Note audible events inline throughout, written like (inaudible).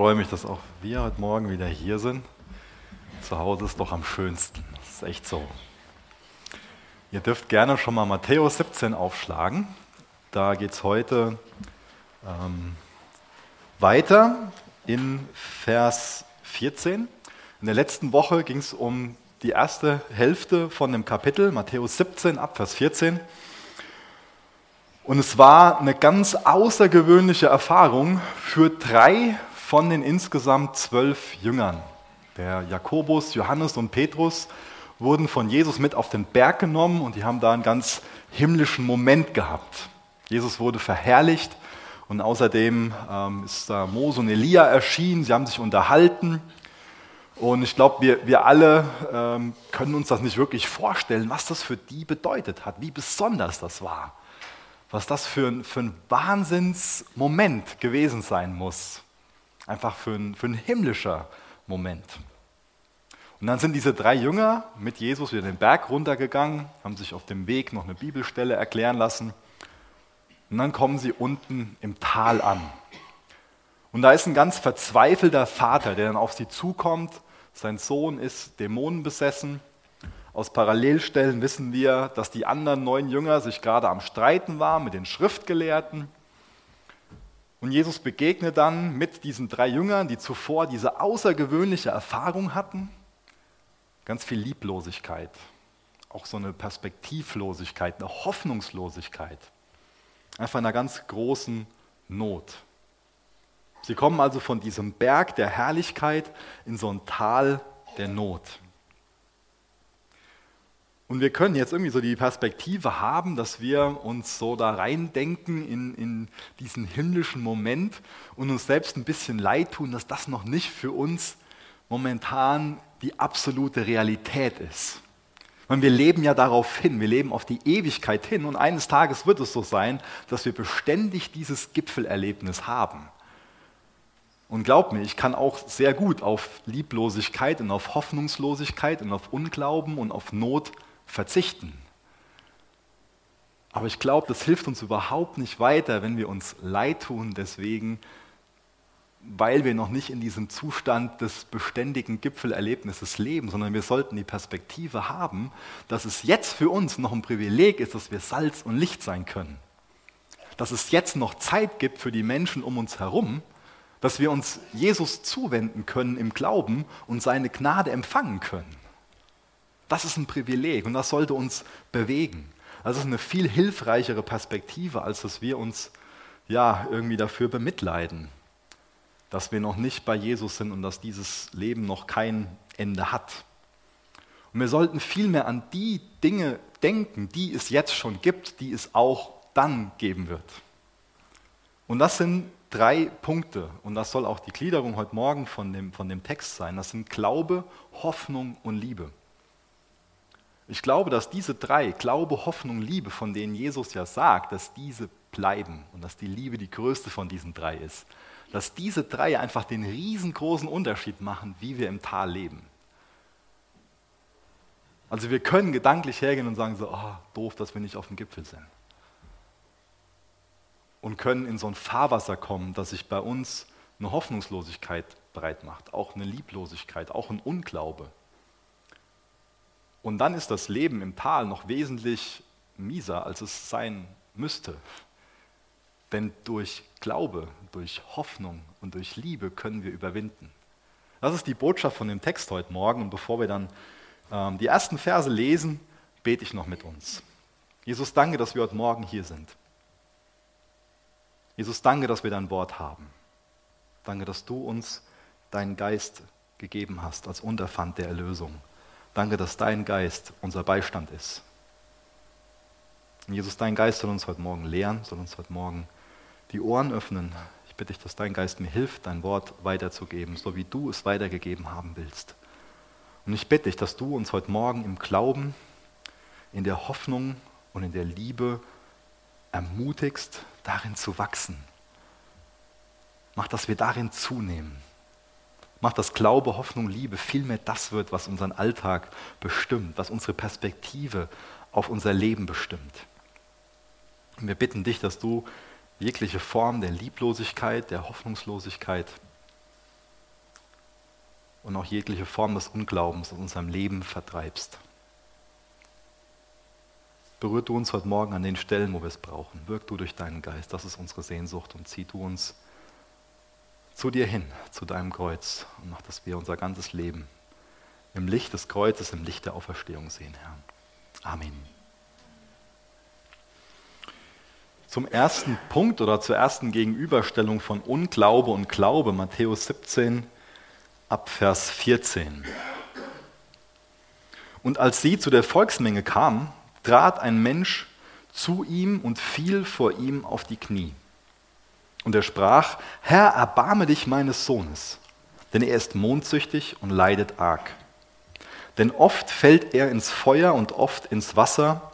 freue mich, dass auch wir heute Morgen wieder hier sind. Zu Hause ist doch am schönsten. Das ist echt so. Ihr dürft gerne schon mal Matthäus 17 aufschlagen. Da geht es heute ähm, weiter in Vers 14. In der letzten Woche ging es um die erste Hälfte von dem Kapitel, Matthäus 17 ab Vers 14. Und es war eine ganz außergewöhnliche Erfahrung für drei von den insgesamt zwölf Jüngern. Der Jakobus, Johannes und Petrus wurden von Jesus mit auf den Berg genommen und die haben da einen ganz himmlischen Moment gehabt. Jesus wurde verherrlicht und außerdem ähm, ist da Mose und Elia erschienen, sie haben sich unterhalten. Und ich glaube, wir, wir alle ähm, können uns das nicht wirklich vorstellen, was das für die bedeutet hat, wie besonders das war was das für für ein Wahnsinnsmoment gewesen sein muss. Einfach für ein, für ein himmlischer Moment. Und dann sind diese drei Jünger mit Jesus wieder den Berg runtergegangen, haben sich auf dem Weg noch eine Bibelstelle erklären lassen. Und dann kommen sie unten im Tal an. Und da ist ein ganz verzweifelter Vater, der dann auf sie zukommt. Sein Sohn ist dämonenbesessen aus Parallelstellen wissen wir, dass die anderen neun Jünger sich gerade am Streiten waren mit den Schriftgelehrten. Und Jesus begegnet dann mit diesen drei Jüngern, die zuvor diese außergewöhnliche Erfahrung hatten. Ganz viel Lieblosigkeit, auch so eine Perspektivlosigkeit, eine Hoffnungslosigkeit. Einfach einer ganz großen Not. Sie kommen also von diesem Berg der Herrlichkeit in so ein Tal der Not. Und wir können jetzt irgendwie so die Perspektive haben, dass wir uns so da reindenken in, in diesen himmlischen Moment und uns selbst ein bisschen leid tun, dass das noch nicht für uns momentan die absolute Realität ist. Weil wir leben ja darauf hin, wir leben auf die Ewigkeit hin und eines Tages wird es so sein, dass wir beständig dieses Gipfelerlebnis haben. Und glaub mir, ich kann auch sehr gut auf Lieblosigkeit und auf Hoffnungslosigkeit und auf Unglauben und auf Not verzichten. Aber ich glaube, das hilft uns überhaupt nicht weiter, wenn wir uns leid tun, deswegen, weil wir noch nicht in diesem Zustand des beständigen Gipfelerlebnisses leben, sondern wir sollten die Perspektive haben, dass es jetzt für uns noch ein Privileg ist, dass wir Salz und Licht sein können. Dass es jetzt noch Zeit gibt für die Menschen um uns herum, dass wir uns Jesus zuwenden können im Glauben und seine Gnade empfangen können. Das ist ein Privileg und das sollte uns bewegen. Das ist eine viel hilfreichere Perspektive, als dass wir uns ja irgendwie dafür bemitleiden, dass wir noch nicht bei Jesus sind und dass dieses Leben noch kein Ende hat. Und wir sollten vielmehr an die Dinge denken, die es jetzt schon gibt, die es auch dann geben wird. Und das sind drei Punkte und das soll auch die Gliederung heute Morgen von dem, von dem Text sein. Das sind Glaube, Hoffnung und Liebe. Ich glaube, dass diese drei, Glaube, Hoffnung, Liebe, von denen Jesus ja sagt, dass diese bleiben und dass die Liebe die größte von diesen drei ist, dass diese drei einfach den riesengroßen Unterschied machen, wie wir im Tal leben. Also wir können gedanklich hergehen und sagen so, oh, doof, dass wir nicht auf dem Gipfel sind. Und können in so ein Fahrwasser kommen, dass sich bei uns eine Hoffnungslosigkeit breit macht, auch eine Lieblosigkeit, auch ein Unglaube. Und dann ist das Leben im Tal noch wesentlich mieser, als es sein müsste. Denn durch Glaube, durch Hoffnung und durch Liebe können wir überwinden. Das ist die Botschaft von dem Text heute Morgen. Und bevor wir dann ähm, die ersten Verse lesen, bete ich noch mit uns. Jesus, danke, dass wir heute Morgen hier sind. Jesus, danke, dass wir dein Wort haben. Danke, dass du uns deinen Geist gegeben hast als Unterpfand der Erlösung. Danke, dass dein Geist unser Beistand ist. Und Jesus, dein Geist soll uns heute Morgen lehren, soll uns heute Morgen die Ohren öffnen. Ich bitte dich, dass dein Geist mir hilft, dein Wort weiterzugeben, so wie du es weitergegeben haben willst. Und ich bitte dich, dass du uns heute Morgen im Glauben, in der Hoffnung und in der Liebe ermutigst, darin zu wachsen. Mach, dass wir darin zunehmen macht, dass Glaube, Hoffnung, Liebe vielmehr das wird, was unseren Alltag bestimmt, was unsere Perspektive auf unser Leben bestimmt. Und wir bitten dich, dass du jegliche Form der Lieblosigkeit, der Hoffnungslosigkeit und auch jegliche Form des Unglaubens aus unserem Leben vertreibst. Berühr du uns heute Morgen an den Stellen, wo wir es brauchen. Wirk du durch deinen Geist. Das ist unsere Sehnsucht und zieh du uns zu dir hin, zu deinem Kreuz und mach, dass wir unser ganzes Leben im Licht des Kreuzes, im Licht der Auferstehung sehen, Herr. Amen. Zum ersten Punkt oder zur ersten Gegenüberstellung von Unglaube und Glaube, Matthäus 17 ab Vers 14. Und als sie zu der Volksmenge kamen, trat ein Mensch zu ihm und fiel vor ihm auf die Knie. Und er sprach, Herr, erbarme dich meines Sohnes, denn er ist mondsüchtig und leidet arg. Denn oft fällt er ins Feuer und oft ins Wasser,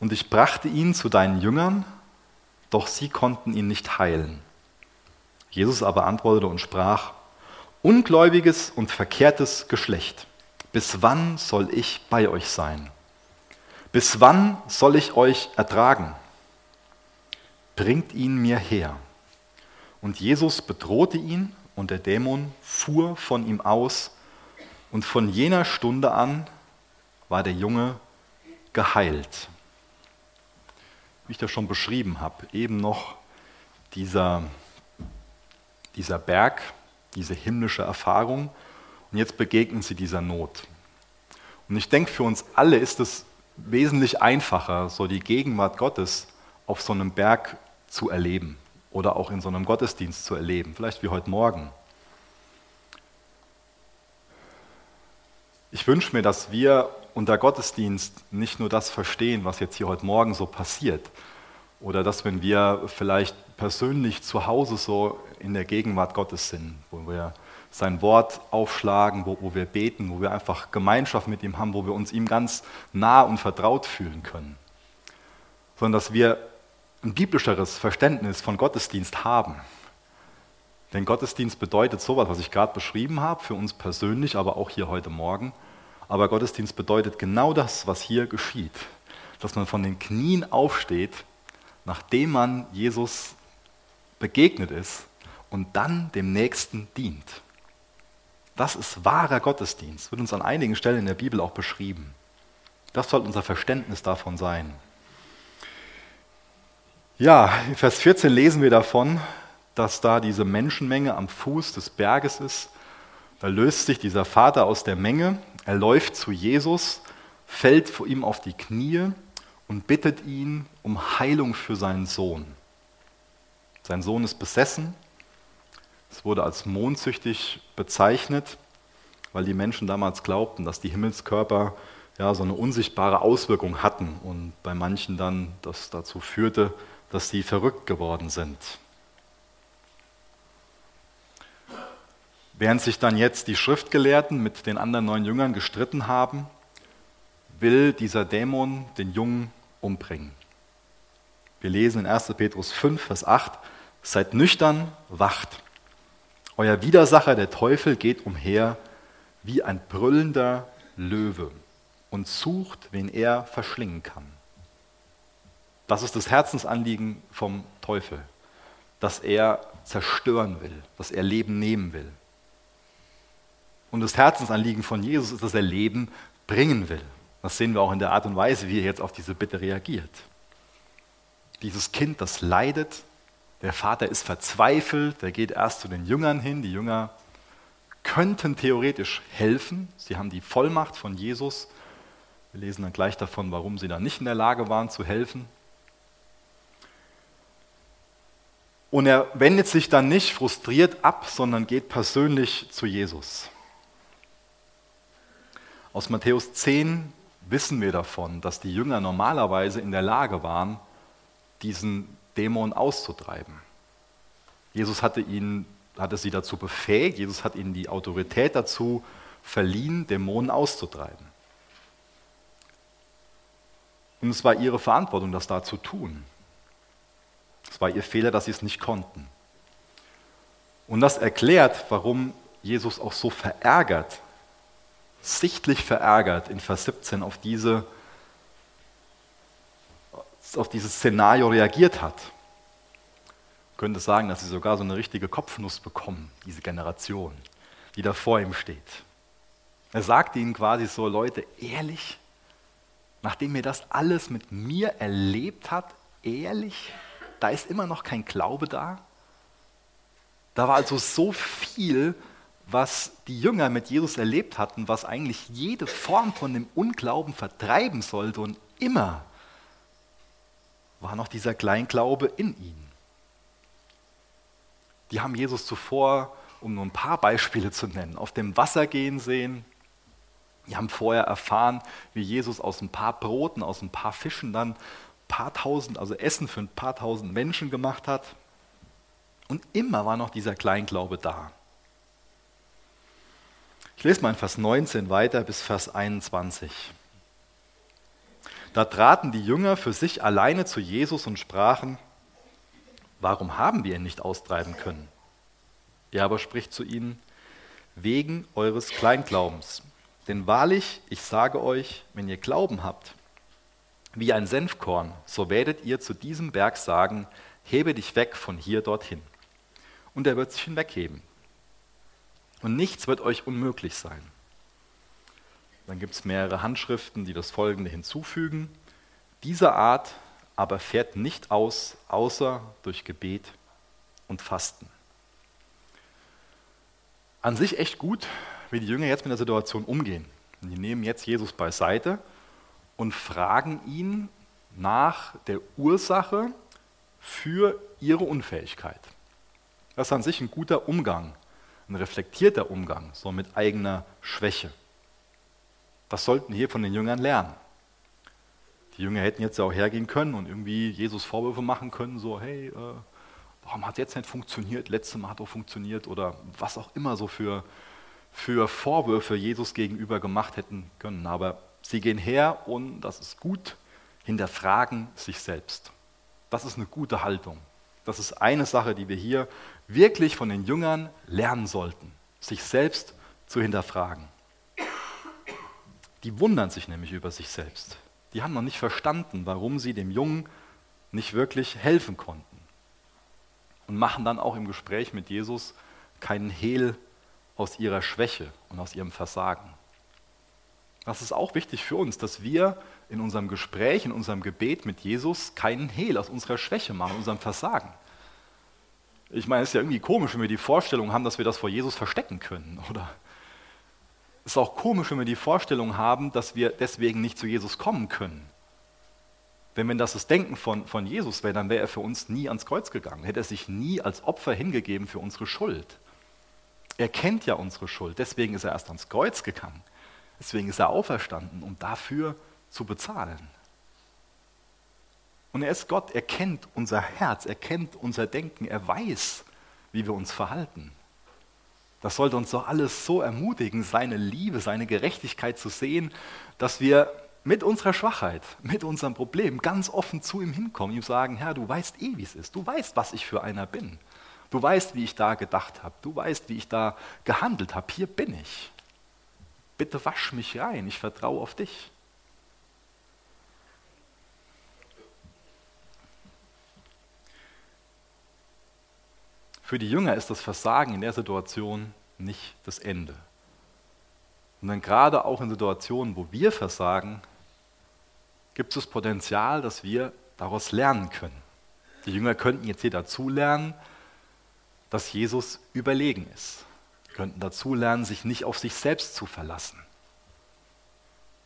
und ich brachte ihn zu deinen Jüngern, doch sie konnten ihn nicht heilen. Jesus aber antwortete und sprach, Ungläubiges und verkehrtes Geschlecht, bis wann soll ich bei euch sein? Bis wann soll ich euch ertragen? Bringt ihn mir her. Und Jesus bedrohte ihn, und der Dämon fuhr von ihm aus, und von jener Stunde an war der Junge geheilt. Wie ich das schon beschrieben habe, eben noch dieser, dieser Berg, diese himmlische Erfahrung, und jetzt begegnen sie dieser Not. Und ich denke, für uns alle ist es wesentlich einfacher, so die Gegenwart Gottes auf so einem Berg zu erleben oder auch in so einem Gottesdienst zu erleben, vielleicht wie heute Morgen. Ich wünsche mir, dass wir unter Gottesdienst nicht nur das verstehen, was jetzt hier heute Morgen so passiert, oder dass wenn wir vielleicht persönlich zu Hause so in der Gegenwart Gottes sind, wo wir sein Wort aufschlagen, wo, wo wir beten, wo wir einfach Gemeinschaft mit ihm haben, wo wir uns ihm ganz nah und vertraut fühlen können. Sondern dass wir ein biblischeres Verständnis von Gottesdienst haben. Denn Gottesdienst bedeutet sowas, was ich gerade beschrieben habe, für uns persönlich, aber auch hier heute Morgen. Aber Gottesdienst bedeutet genau das, was hier geschieht. Dass man von den Knien aufsteht, nachdem man Jesus begegnet ist und dann dem Nächsten dient. Das ist wahrer Gottesdienst, wird uns an einigen Stellen in der Bibel auch beschrieben. Das soll unser Verständnis davon sein. Ja, in Vers 14 lesen wir davon, dass da diese Menschenmenge am Fuß des Berges ist. Da löst sich dieser Vater aus der Menge, er läuft zu Jesus, fällt vor ihm auf die Knie und bittet ihn um Heilung für seinen Sohn. Sein Sohn ist besessen es wurde als mondsüchtig bezeichnet, weil die Menschen damals glaubten, dass die Himmelskörper ja, so eine unsichtbare Auswirkung hatten und bei manchen dann das dazu führte, dass sie verrückt geworden sind. Während sich dann jetzt die Schriftgelehrten mit den anderen neun Jüngern gestritten haben, will dieser Dämon den Jungen umbringen. Wir lesen in 1. Petrus 5, Vers 8, seid nüchtern, wacht. Euer Widersacher, der Teufel, geht umher wie ein brüllender Löwe und sucht, wen er verschlingen kann. Das ist das Herzensanliegen vom Teufel, dass er zerstören will, dass er Leben nehmen will. Und das Herzensanliegen von Jesus ist, dass er Leben bringen will. Das sehen wir auch in der Art und Weise, wie er jetzt auf diese Bitte reagiert. Dieses Kind, das leidet, der Vater ist verzweifelt, der geht erst zu den Jüngern hin. Die Jünger könnten theoretisch helfen. Sie haben die Vollmacht von Jesus. Wir lesen dann gleich davon, warum sie dann nicht in der Lage waren zu helfen. Und er wendet sich dann nicht frustriert ab, sondern geht persönlich zu Jesus. Aus Matthäus 10 wissen wir davon, dass die Jünger normalerweise in der Lage waren, diesen Dämon auszutreiben. Jesus hatte, ihn, hatte sie dazu befähigt, Jesus hat ihnen die Autorität dazu verliehen, Dämonen auszutreiben. Und es war ihre Verantwortung, das da zu tun. Es war ihr Fehler, dass sie es nicht konnten. Und das erklärt, warum Jesus auch so verärgert, sichtlich verärgert in Vers 17 auf diese auf dieses Szenario reagiert hat. Man könnte sagen, dass sie sogar so eine richtige Kopfnuss bekommen, diese Generation. die da vor ihm steht. Er sagte ihnen quasi so, Leute, ehrlich, nachdem ihr das alles mit mir erlebt habt, ehrlich, da ist immer noch kein Glaube da. Da war also so viel, was die Jünger mit Jesus erlebt hatten, was eigentlich jede Form von dem Unglauben vertreiben sollte und immer war noch dieser Kleinglaube in ihnen. Die haben Jesus zuvor, um nur ein paar Beispiele zu nennen, auf dem Wasser gehen sehen. Die haben vorher erfahren, wie Jesus aus ein paar Broten, aus ein paar Fischen dann paar tausend, also Essen für ein paar tausend Menschen gemacht hat. Und immer war noch dieser Kleinglaube da. Ich lese mal in Vers 19 weiter bis Vers 21. Da traten die Jünger für sich alleine zu Jesus und sprachen, warum haben wir ihn nicht austreiben können? Er aber spricht zu ihnen, wegen eures Kleinglaubens. Denn wahrlich, ich sage euch, wenn ihr Glauben habt, wie ein Senfkorn, so werdet ihr zu diesem Berg sagen, hebe dich weg von hier dorthin. Und er wird sich hinwegheben. Und nichts wird euch unmöglich sein. Dann gibt es mehrere Handschriften, die das Folgende hinzufügen. Diese Art aber fährt nicht aus, außer durch Gebet und Fasten. An sich echt gut, wie die Jünger jetzt mit der Situation umgehen. Die nehmen jetzt Jesus beiseite und fragen ihn nach der Ursache für ihre Unfähigkeit. Das ist an sich ein guter Umgang, ein reflektierter Umgang, so mit eigener Schwäche. Das sollten hier von den Jüngern lernen. Die Jünger hätten jetzt auch hergehen können und irgendwie Jesus Vorwürfe machen können, so, hey, äh, warum hat jetzt nicht funktioniert, letztes Mal hat auch funktioniert oder was auch immer so für, für Vorwürfe Jesus gegenüber gemacht hätten können. Aber sie gehen her und, das ist gut, hinterfragen sich selbst. Das ist eine gute Haltung. Das ist eine Sache, die wir hier wirklich von den Jüngern lernen sollten, sich selbst zu hinterfragen. Die wundern sich nämlich über sich selbst. Die haben noch nicht verstanden, warum sie dem Jungen nicht wirklich helfen konnten. Und machen dann auch im Gespräch mit Jesus keinen Hehl aus ihrer Schwäche und aus ihrem Versagen. Das ist auch wichtig für uns, dass wir in unserem Gespräch, in unserem Gebet mit Jesus keinen Hehl aus unserer Schwäche machen, unserem Versagen. Ich meine, es ist ja irgendwie komisch, wenn wir die Vorstellung haben, dass wir das vor Jesus verstecken können, oder? Es ist auch komisch, wenn wir die Vorstellung haben, dass wir deswegen nicht zu Jesus kommen können. Denn wenn das das Denken von, von Jesus wäre, dann wäre er für uns nie ans Kreuz gegangen, hätte er sich nie als Opfer hingegeben für unsere Schuld. Er kennt ja unsere Schuld, deswegen ist er erst ans Kreuz gegangen. Deswegen ist er auferstanden, um dafür zu bezahlen. Und er ist Gott, er kennt unser Herz, er kennt unser Denken, er weiß, wie wir uns verhalten. Das sollte uns doch alles so ermutigen, seine Liebe, seine Gerechtigkeit zu sehen, dass wir mit unserer Schwachheit, mit unserem Problem ganz offen zu ihm hinkommen, ihm sagen, Herr, du weißt eh, wie es ist, du weißt, was ich für einer bin. Du weißt, wie ich da gedacht habe, du weißt, wie ich da gehandelt habe, hier bin ich. Bitte wasch mich rein, ich vertraue auf dich. Für die Jünger ist das Versagen in der Situation nicht das Ende. Und dann gerade auch in Situationen, wo wir versagen, gibt es das Potenzial, dass wir daraus lernen können. Die Jünger könnten jetzt hier dazu lernen, dass Jesus überlegen ist. Könnten dazu lernen, sich nicht auf sich selbst zu verlassen.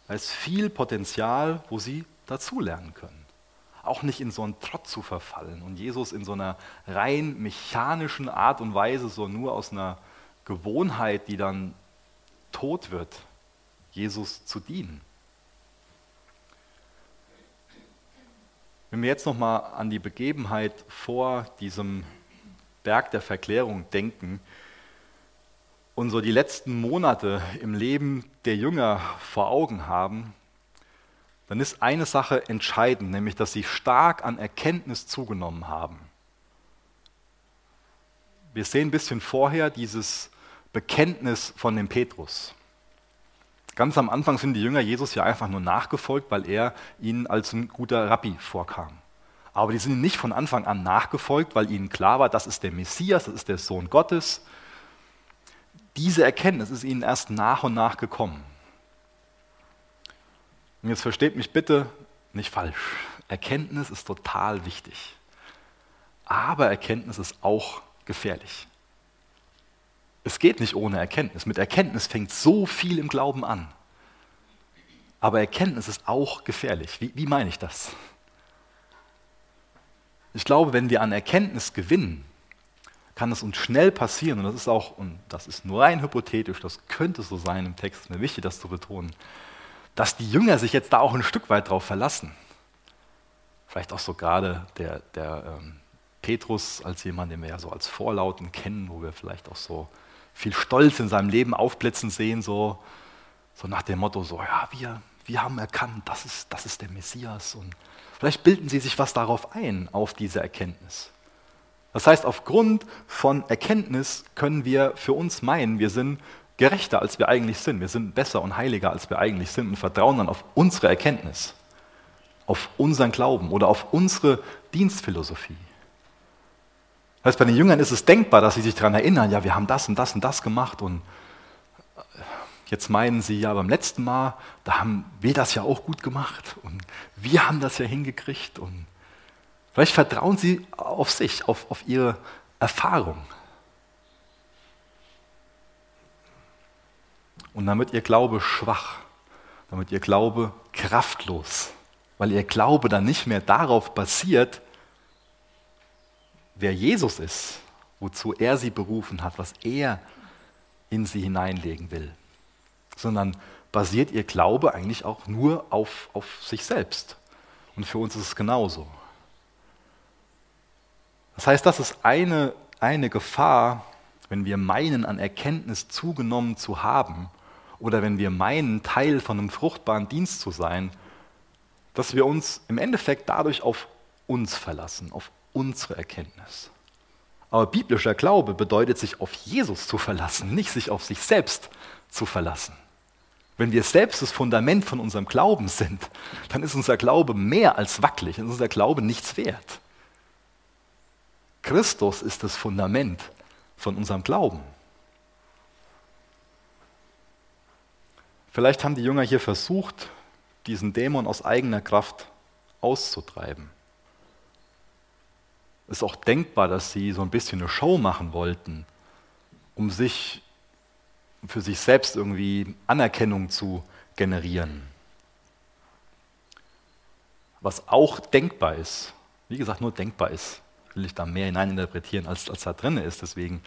Da ist viel Potenzial, wo sie dazu lernen können auch nicht in so einen Trott zu verfallen und Jesus in so einer rein mechanischen Art und Weise, so nur aus einer Gewohnheit, die dann tot wird, Jesus zu dienen. Wenn wir jetzt nochmal an die Begebenheit vor diesem Berg der Verklärung denken und so die letzten Monate im Leben der Jünger vor Augen haben, dann ist eine Sache entscheidend, nämlich dass sie stark an Erkenntnis zugenommen haben. Wir sehen ein bisschen vorher dieses Bekenntnis von dem Petrus. Ganz am Anfang sind die Jünger Jesus ja einfach nur nachgefolgt, weil er ihnen als ein guter Rabbi vorkam. Aber die sind nicht von Anfang an nachgefolgt, weil ihnen klar war, das ist der Messias, das ist der Sohn Gottes. Diese Erkenntnis ist ihnen erst nach und nach gekommen. Und jetzt versteht mich bitte nicht falsch. Erkenntnis ist total wichtig. Aber Erkenntnis ist auch gefährlich. Es geht nicht ohne Erkenntnis. Mit Erkenntnis fängt so viel im Glauben an. Aber Erkenntnis ist auch gefährlich. Wie, wie meine ich das? Ich glaube, wenn wir an Erkenntnis gewinnen, kann es uns schnell passieren, und das ist auch, und das ist nur rein hypothetisch, das könnte so sein im Text, mir wichtig, das zu betonen, dass die Jünger sich jetzt da auch ein Stück weit drauf verlassen. Vielleicht auch so gerade der, der ähm, Petrus als jemand, den wir ja so als Vorlauten kennen, wo wir vielleicht auch so viel Stolz in seinem Leben aufblitzen sehen, so, so nach dem Motto, so, ja, wir, wir haben erkannt, das ist, das ist der Messias. Und vielleicht bilden sie sich was darauf ein, auf diese Erkenntnis. Das heißt, aufgrund von Erkenntnis können wir für uns meinen, wir sind gerechter, als wir eigentlich sind. Wir sind besser und heiliger, als wir eigentlich sind und vertrauen dann auf unsere Erkenntnis, auf unseren Glauben oder auf unsere Dienstphilosophie. Das heißt, bei den Jüngern ist es denkbar, dass sie sich daran erinnern, ja, wir haben das und das und das gemacht und jetzt meinen sie, ja, beim letzten Mal, da haben wir das ja auch gut gemacht und wir haben das ja hingekriegt und vielleicht vertrauen sie auf sich, auf, auf ihre Erfahrung. Und damit ihr Glaube schwach, damit ihr Glaube kraftlos, weil ihr Glaube dann nicht mehr darauf basiert, wer Jesus ist, wozu er sie berufen hat, was er in sie hineinlegen will, sondern basiert ihr Glaube eigentlich auch nur auf, auf sich selbst. Und für uns ist es genauso. Das heißt, das ist eine, eine Gefahr, wenn wir meinen, an Erkenntnis zugenommen zu haben, oder wenn wir meinen, Teil von einem fruchtbaren Dienst zu sein, dass wir uns im Endeffekt dadurch auf uns verlassen, auf unsere Erkenntnis. Aber biblischer Glaube bedeutet, sich auf Jesus zu verlassen, nicht sich auf sich selbst zu verlassen. Wenn wir selbst das Fundament von unserem Glauben sind, dann ist unser Glaube mehr als wackelig, dann ist unser Glaube nichts wert. Christus ist das Fundament von unserem Glauben. Vielleicht haben die Jünger hier versucht, diesen Dämon aus eigener Kraft auszutreiben. Es ist auch denkbar, dass sie so ein bisschen eine Show machen wollten, um sich für sich selbst irgendwie Anerkennung zu generieren. Was auch denkbar ist, wie gesagt, nur denkbar ist, will ich da mehr hineininterpretieren, als, als da drin ist. Deswegen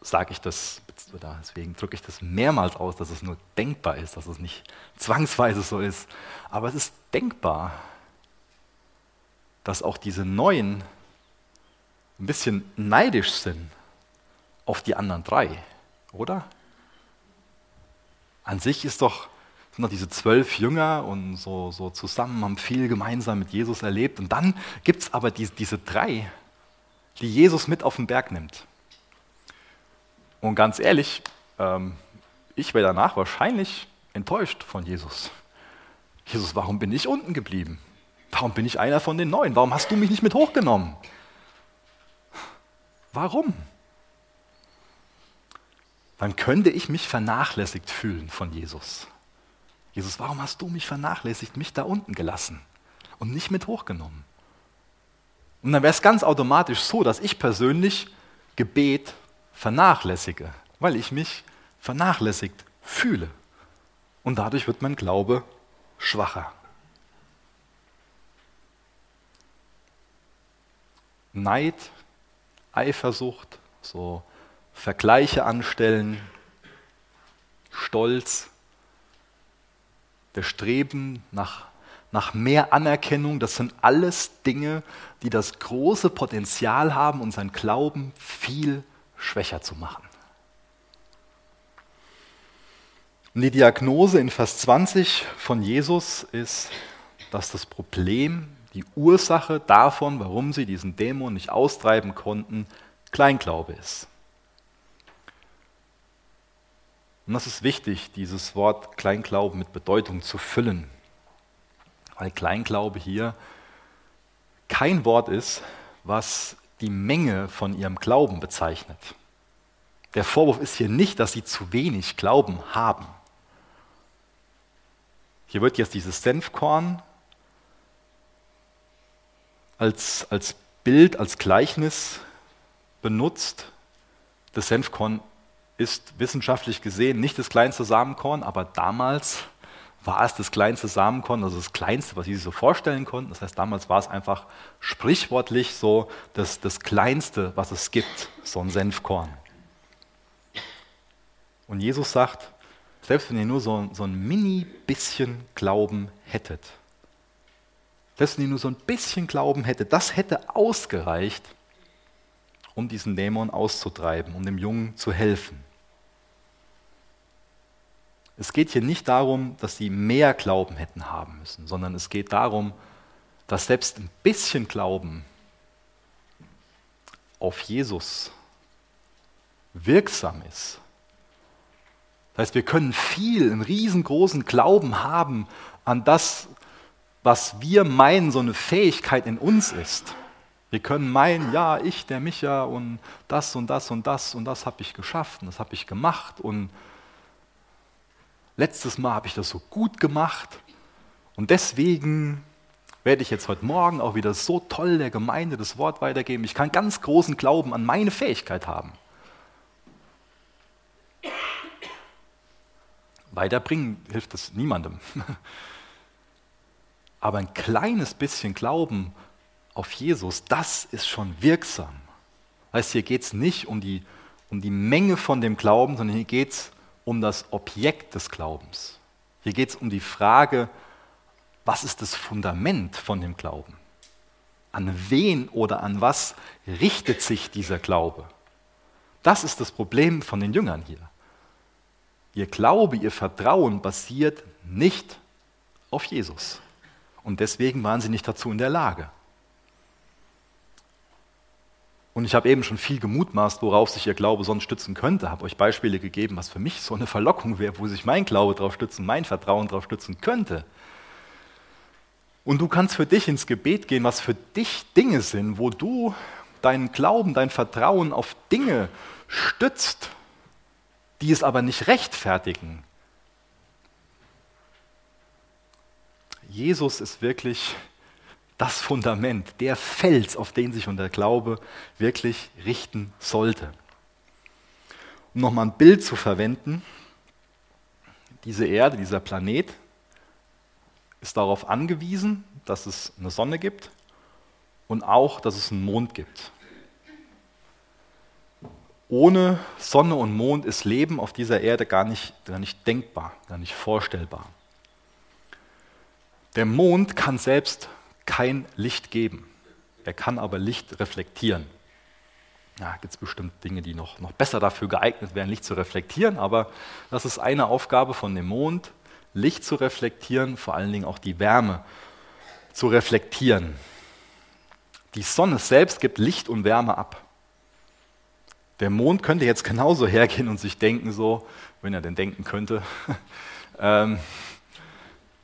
sage ich das, deswegen drücke ich das mehrmals aus, dass es nur denkbar ist, dass es nicht zwangsweise so ist. Aber es ist denkbar, dass auch diese Neuen ein bisschen neidisch sind auf die anderen drei, oder? An sich ist doch, sind doch diese zwölf Jünger und so, so zusammen, haben viel gemeinsam mit Jesus erlebt. Und dann gibt es aber die, diese drei, die Jesus mit auf den Berg nimmt. Und ganz ehrlich, ähm, ich wäre danach wahrscheinlich enttäuscht von Jesus. Jesus, warum bin ich unten geblieben? Warum bin ich einer von den Neuen? Warum hast du mich nicht mit hochgenommen? Warum? Dann könnte ich mich vernachlässigt fühlen von Jesus. Jesus, warum hast du mich vernachlässigt, mich da unten gelassen und nicht mit hochgenommen? Und dann wäre es ganz automatisch so, dass ich persönlich Gebet vernachlässige, weil ich mich vernachlässigt fühle. Und dadurch wird mein Glaube schwacher. Neid, Eifersucht, so Vergleiche anstellen, Stolz, der Streben nach, nach mehr Anerkennung, das sind alles Dinge, die das große Potenzial haben, unseren Glauben viel schwächer zu machen. Und die Diagnose in Vers 20 von Jesus ist, dass das Problem, die Ursache davon, warum sie diesen Dämon nicht austreiben konnten, Kleinglaube ist. Und das ist wichtig, dieses Wort Kleinglaube mit Bedeutung zu füllen, weil Kleinglaube hier kein Wort ist, was die Menge von ihrem Glauben bezeichnet. der Vorwurf ist hier nicht, dass sie zu wenig Glauben haben. Hier wird jetzt dieses Senfkorn als, als Bild, als Gleichnis benutzt. Das Senfkorn ist wissenschaftlich gesehen nicht das kleinste Samenkorn, aber damals war es das kleinste Samenkorn, also das kleinste, was sie sich so vorstellen konnten. Das heißt, damals war es einfach sprichwortlich so das, das kleinste, was es gibt, so ein Senfkorn. Und Jesus sagt, selbst wenn ihr nur so, so ein mini bisschen Glauben hättet, selbst wenn ihr nur so ein bisschen Glauben hättet, das hätte ausgereicht, um diesen Dämon auszutreiben, um dem Jungen zu helfen. Es geht hier nicht darum, dass sie mehr Glauben hätten haben müssen, sondern es geht darum, dass selbst ein bisschen Glauben auf Jesus wirksam ist. Das heißt, wir können viel, einen riesengroßen Glauben haben an das, was wir meinen, so eine Fähigkeit in uns ist. Wir können meinen, ja, ich, der Micha und das und das und das und das habe ich geschafft und das habe ich gemacht und letztes Mal habe ich das so gut gemacht und deswegen werde ich jetzt heute Morgen auch wieder so toll der Gemeinde das Wort weitergeben. Ich kann ganz großen Glauben an meine Fähigkeit haben. Weiterbringen hilft es niemandem. (laughs) Aber ein kleines bisschen Glauben auf Jesus, das ist schon wirksam. Heißt, hier geht es nicht um die, um die Menge von dem Glauben, sondern hier geht es um das Objekt des Glaubens. Hier geht es um die Frage, was ist das Fundament von dem Glauben? An wen oder an was richtet sich dieser Glaube? Das ist das Problem von den Jüngern hier. Ihr Glaube, ihr Vertrauen basiert nicht auf Jesus. Und deswegen waren sie nicht dazu in der Lage. Und ich habe eben schon viel gemutmaßt, worauf sich Ihr Glaube sonst stützen könnte, habe euch Beispiele gegeben, was für mich so eine Verlockung wäre, wo sich mein Glaube darauf stützen, mein Vertrauen darauf stützen könnte. Und du kannst für dich ins Gebet gehen, was für dich Dinge sind, wo du deinen Glauben, dein Vertrauen auf Dinge stützt, die es aber nicht rechtfertigen. Jesus ist wirklich das Fundament, der Fels, auf den sich unser Glaube wirklich richten sollte. Um nochmal ein Bild zu verwenden, diese Erde, dieser Planet ist darauf angewiesen, dass es eine Sonne gibt und auch, dass es einen Mond gibt. Ohne Sonne und Mond ist Leben auf dieser Erde gar nicht, gar nicht denkbar, gar nicht vorstellbar. Der Mond kann selbst kein Licht geben. Er kann aber Licht reflektieren. Ja, gibt es bestimmt Dinge, die noch, noch besser dafür geeignet wären, Licht zu reflektieren, aber das ist eine Aufgabe von dem Mond, Licht zu reflektieren, vor allen Dingen auch die Wärme zu reflektieren. Die Sonne selbst gibt Licht und Wärme ab. Der Mond könnte jetzt genauso hergehen und sich denken, so, wenn er denn denken könnte, (laughs) ähm,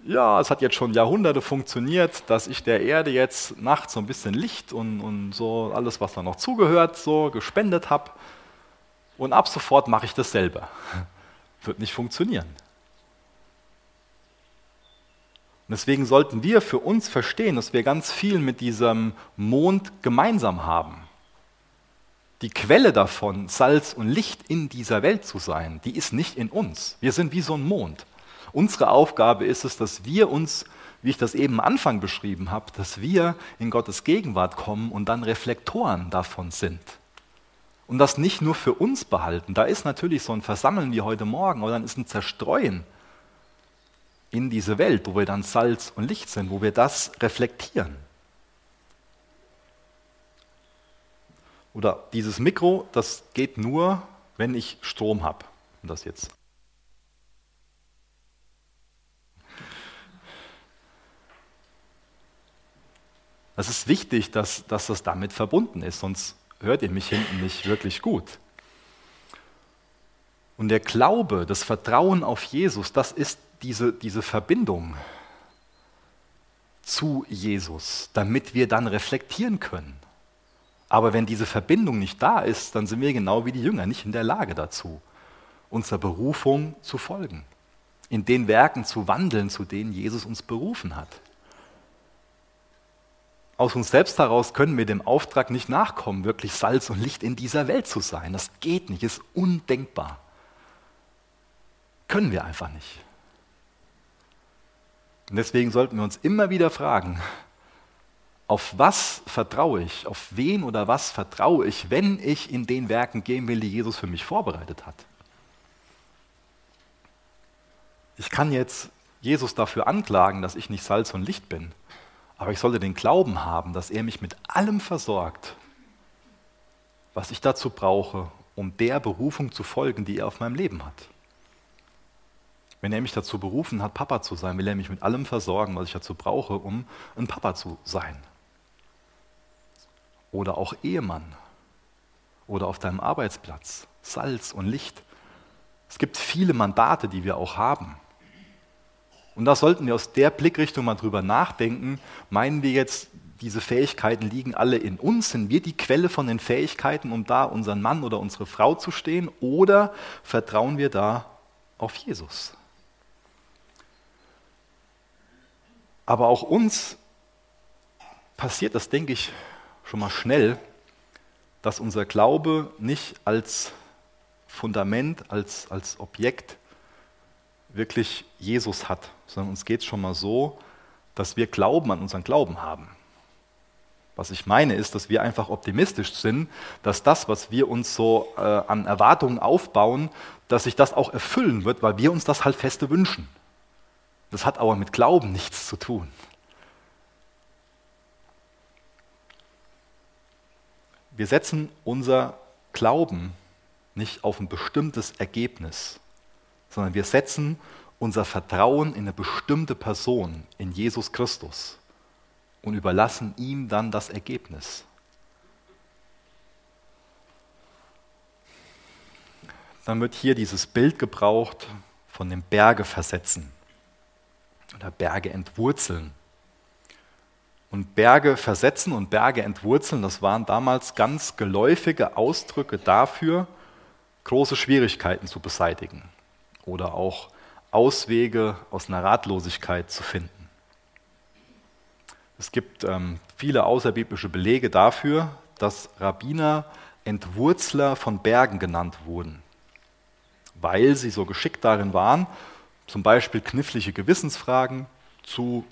ja, es hat jetzt schon Jahrhunderte funktioniert, dass ich der Erde jetzt nachts so ein bisschen Licht und, und so alles, was da noch zugehört, so gespendet habe. Und ab sofort mache ich das selber. (laughs) Wird nicht funktionieren. Und deswegen sollten wir für uns verstehen, dass wir ganz viel mit diesem Mond gemeinsam haben die Quelle davon, Salz und Licht in dieser Welt zu sein, die ist nicht in uns. Wir sind wie so ein Mond. Unsere Aufgabe ist es, dass wir uns, wie ich das eben am Anfang beschrieben habe, dass wir in Gottes Gegenwart kommen und dann Reflektoren davon sind. Und das nicht nur für uns behalten. Da ist natürlich so ein Versammeln wie heute Morgen, oder dann ist ein Zerstreuen in diese Welt, wo wir dann Salz und Licht sind, wo wir das reflektieren. Oder dieses Mikro, das geht nur, wenn ich Strom habe. Und das jetzt. Es ist wichtig, dass, dass das damit verbunden ist, sonst hört ihr mich hinten nicht wirklich gut. Und der Glaube, das Vertrauen auf Jesus, das ist diese, diese Verbindung zu Jesus, damit wir dann reflektieren können. Aber wenn diese Verbindung nicht da ist, dann sind wir genau wie die Jünger nicht in der Lage dazu, unserer Berufung zu folgen, in den Werken zu wandeln, zu denen Jesus uns berufen hat. Aus uns selbst heraus können wir dem Auftrag nicht nachkommen, wirklich Salz und Licht in dieser Welt zu sein. Das geht nicht, ist undenkbar. Können wir einfach nicht. Und deswegen sollten wir uns immer wieder fragen, auf was vertraue ich, auf wen oder was vertraue ich, wenn ich in den Werken gehen will, die Jesus für mich vorbereitet hat. Ich kann jetzt Jesus dafür anklagen, dass ich nicht Salz und Licht bin, aber ich sollte den Glauben haben, dass er mich mit allem versorgt, was ich dazu brauche, um der Berufung zu folgen, die er auf meinem Leben hat. Wenn er mich dazu berufen hat, Papa zu sein, will er mich mit allem versorgen, was ich dazu brauche, um ein Papa zu sein. Oder auch Ehemann. Oder auf deinem Arbeitsplatz. Salz und Licht. Es gibt viele Mandate, die wir auch haben. Und da sollten wir aus der Blickrichtung mal drüber nachdenken. Meinen wir jetzt, diese Fähigkeiten liegen alle in uns? Sind wir die Quelle von den Fähigkeiten, um da unseren Mann oder unsere Frau zu stehen? Oder vertrauen wir da auf Jesus? Aber auch uns passiert das, denke ich, schon mal schnell, dass unser Glaube nicht als Fundament, als, als Objekt wirklich Jesus hat, sondern uns geht es schon mal so, dass wir Glauben an unseren Glauben haben. Was ich meine ist, dass wir einfach optimistisch sind, dass das, was wir uns so äh, an Erwartungen aufbauen, dass sich das auch erfüllen wird, weil wir uns das halt feste wünschen. Das hat aber mit Glauben nichts zu tun. Wir setzen unser Glauben nicht auf ein bestimmtes Ergebnis, sondern wir setzen unser Vertrauen in eine bestimmte Person, in Jesus Christus, und überlassen ihm dann das Ergebnis. Dann wird hier dieses Bild gebraucht von dem Berge versetzen oder Berge entwurzeln. Und Berge versetzen und Berge entwurzeln, das waren damals ganz geläufige Ausdrücke dafür, große Schwierigkeiten zu beseitigen oder auch Auswege aus einer Ratlosigkeit zu finden. Es gibt ähm, viele außerbiblische Belege dafür, dass Rabbiner Entwurzler von Bergen genannt wurden, weil sie so geschickt darin waren, zum Beispiel knifflige Gewissensfragen zu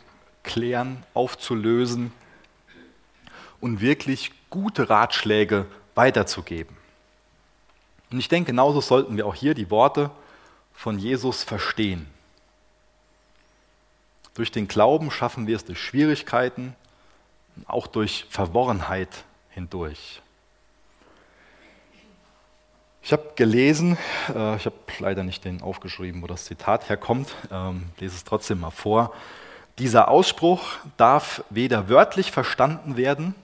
klären, aufzulösen und wirklich gute Ratschläge weiterzugeben. Und ich denke, genauso sollten wir auch hier die Worte von Jesus verstehen. Durch den Glauben schaffen wir es durch Schwierigkeiten, auch durch Verworrenheit hindurch. Ich habe gelesen, äh, ich habe leider nicht den aufgeschrieben, wo das Zitat herkommt, ähm, lese es trotzdem mal vor. Dieser Ausspruch darf weder wörtlich verstanden werden,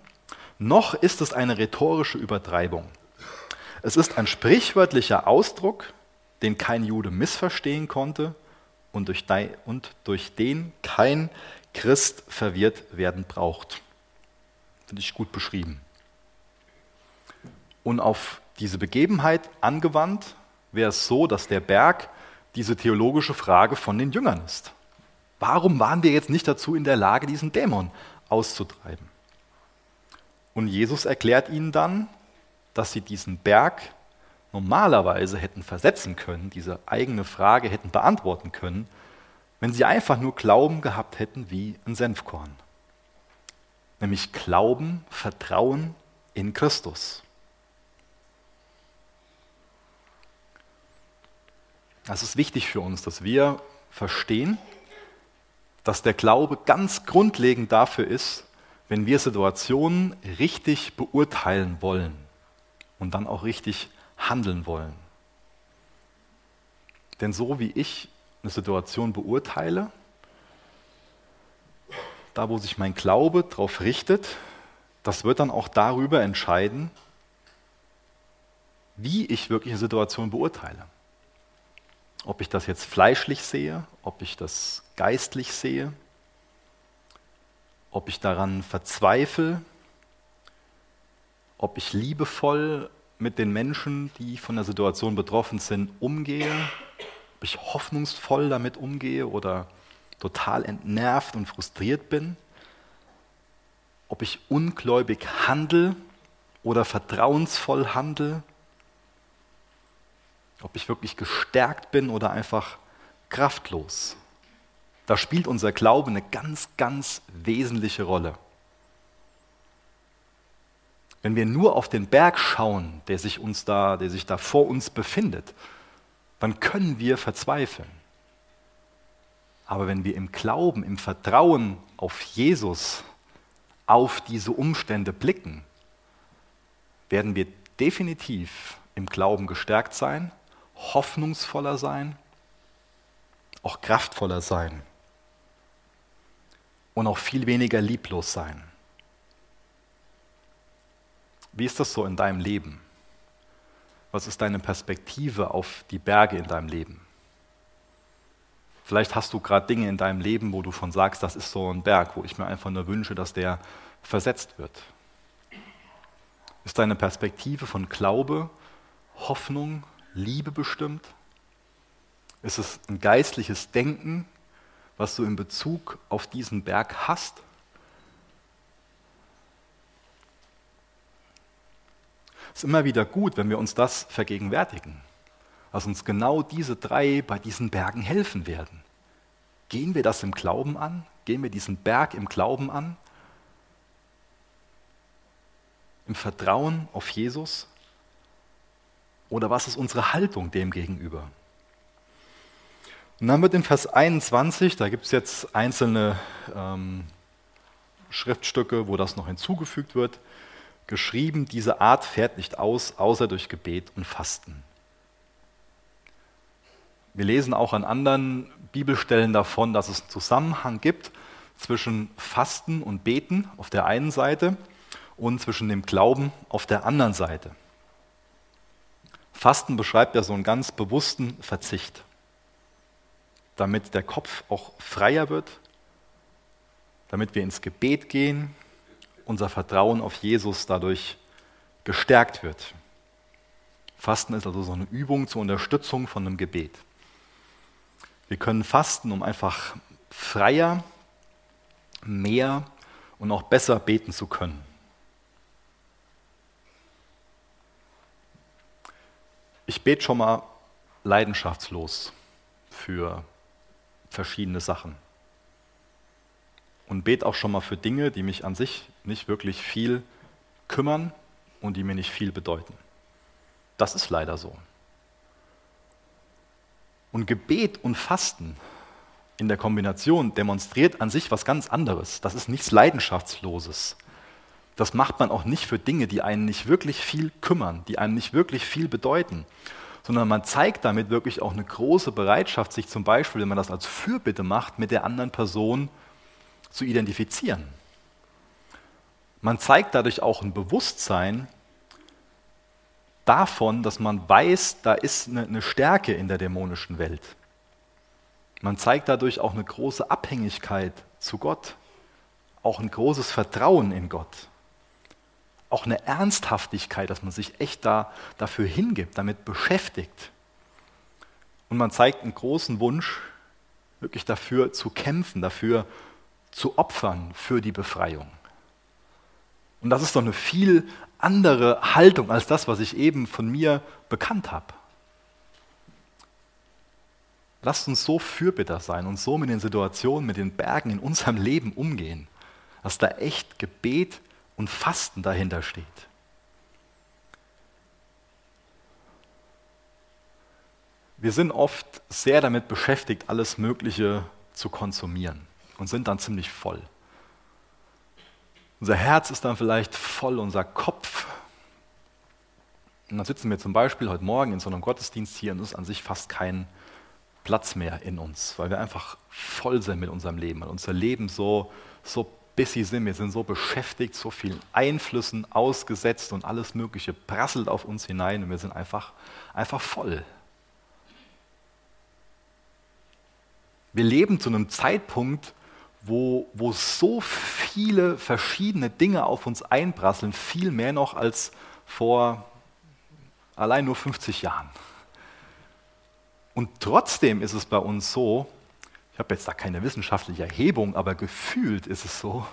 noch ist es eine rhetorische Übertreibung. Es ist ein sprichwörtlicher Ausdruck, den kein Jude missverstehen konnte und durch, und durch den kein Christ verwirrt werden braucht. Finde ich gut beschrieben. Und auf diese Begebenheit angewandt, wäre es so, dass der Berg diese theologische Frage von den Jüngern ist. Warum waren wir jetzt nicht dazu in der Lage, diesen Dämon auszutreiben? Und Jesus erklärt ihnen dann, dass sie diesen Berg normalerweise hätten versetzen können, diese eigene Frage hätten beantworten können, wenn sie einfach nur Glauben gehabt hätten wie ein Senfkorn. Nämlich Glauben, Vertrauen in Christus. Das ist wichtig für uns, dass wir verstehen, dass der Glaube ganz grundlegend dafür ist, wenn wir Situationen richtig beurteilen wollen und dann auch richtig handeln wollen. Denn so wie ich eine Situation beurteile, da wo sich mein Glaube darauf richtet, das wird dann auch darüber entscheiden, wie ich wirklich eine Situation beurteile. Ob ich das jetzt fleischlich sehe, ob ich das geistlich sehe, ob ich daran verzweifle, ob ich liebevoll mit den Menschen, die von der Situation betroffen sind, umgehe, ob ich hoffnungsvoll damit umgehe oder total entnervt und frustriert bin, ob ich ungläubig handle oder vertrauensvoll handle, ob ich wirklich gestärkt bin oder einfach kraftlos. Da spielt unser Glaube eine ganz, ganz wesentliche Rolle. Wenn wir nur auf den Berg schauen, der sich, uns da, der sich da vor uns befindet, dann können wir verzweifeln. Aber wenn wir im Glauben, im Vertrauen auf Jesus, auf diese Umstände blicken, werden wir definitiv im Glauben gestärkt sein, hoffnungsvoller sein, auch kraftvoller sein und auch viel weniger lieblos sein. Wie ist das so in deinem Leben? Was ist deine Perspektive auf die Berge in deinem Leben? Vielleicht hast du gerade Dinge in deinem Leben, wo du von sagst, das ist so ein Berg, wo ich mir einfach nur wünsche, dass der versetzt wird. Ist deine Perspektive von Glaube, Hoffnung, Liebe bestimmt? Ist es ein geistliches Denken, was du in Bezug auf diesen Berg hast? Ist immer wieder gut, wenn wir uns das vergegenwärtigen, dass uns genau diese drei bei diesen Bergen helfen werden. Gehen wir das im Glauben an? Gehen wir diesen Berg im Glauben an? Im Vertrauen auf Jesus? Oder was ist unsere Haltung dem gegenüber? Und dann wird in Vers 21, da gibt es jetzt einzelne ähm, Schriftstücke, wo das noch hinzugefügt wird, geschrieben, diese Art fährt nicht aus, außer durch Gebet und Fasten. Wir lesen auch an anderen Bibelstellen davon, dass es einen Zusammenhang gibt zwischen Fasten und Beten auf der einen Seite und zwischen dem Glauben auf der anderen Seite. Fasten beschreibt ja so einen ganz bewussten Verzicht, damit der Kopf auch freier wird, damit wir ins Gebet gehen, unser Vertrauen auf Jesus dadurch gestärkt wird. Fasten ist also so eine Übung zur Unterstützung von einem Gebet. Wir können fasten, um einfach freier, mehr und auch besser beten zu können. Ich bete schon mal leidenschaftslos für verschiedene Sachen. Und bete auch schon mal für Dinge, die mich an sich nicht wirklich viel kümmern und die mir nicht viel bedeuten. Das ist leider so. Und Gebet und Fasten in der Kombination demonstriert an sich was ganz anderes. Das ist nichts Leidenschaftsloses. Das macht man auch nicht für Dinge, die einen nicht wirklich viel kümmern, die einem nicht wirklich viel bedeuten, sondern man zeigt damit wirklich auch eine große Bereitschaft, sich zum Beispiel, wenn man das als Fürbitte macht, mit der anderen Person zu identifizieren. Man zeigt dadurch auch ein Bewusstsein, davon, dass man weiß, da ist eine, Stärke in der dämonischen Welt. Man zeigt dadurch auch eine große Abhängigkeit zu Gott, auch ein großes Vertrauen in Gott, auch eine Ernsthaftigkeit, dass man sich echt da, dafür hingibt, damit beschäftigt. Und man zeigt einen großen Wunsch, wirklich dafür zu kämpfen, dafür zu opfern für die Befreiung. Und das ist doch eine viel andere Haltung als das, was ich eben von mir bekannt habe. Lasst uns so Fürbitter sein und so mit den Situationen, mit den Bergen in unserem Leben umgehen, dass da echt Gebet und Fasten dahinter steht. Wir sind oft sehr damit beschäftigt, alles Mögliche zu konsumieren und sind dann ziemlich voll. Unser Herz ist dann vielleicht voll, unser Kopf. Und dann sitzen wir zum Beispiel heute Morgen in so einem Gottesdienst hier und es ist an sich fast kein Platz mehr in uns, weil wir einfach voll sind mit unserem Leben, weil unser Leben so, so busy sind, wir sind so beschäftigt, so vielen Einflüssen ausgesetzt und alles Mögliche prasselt auf uns hinein und wir sind einfach, einfach voll. Wir leben zu einem Zeitpunkt, wo, wo so viele verschiedene Dinge auf uns einprasseln, viel mehr noch als vor allein nur 50 Jahren. Und trotzdem ist es bei uns so, ich habe jetzt da keine wissenschaftliche Erhebung, aber gefühlt ist es so,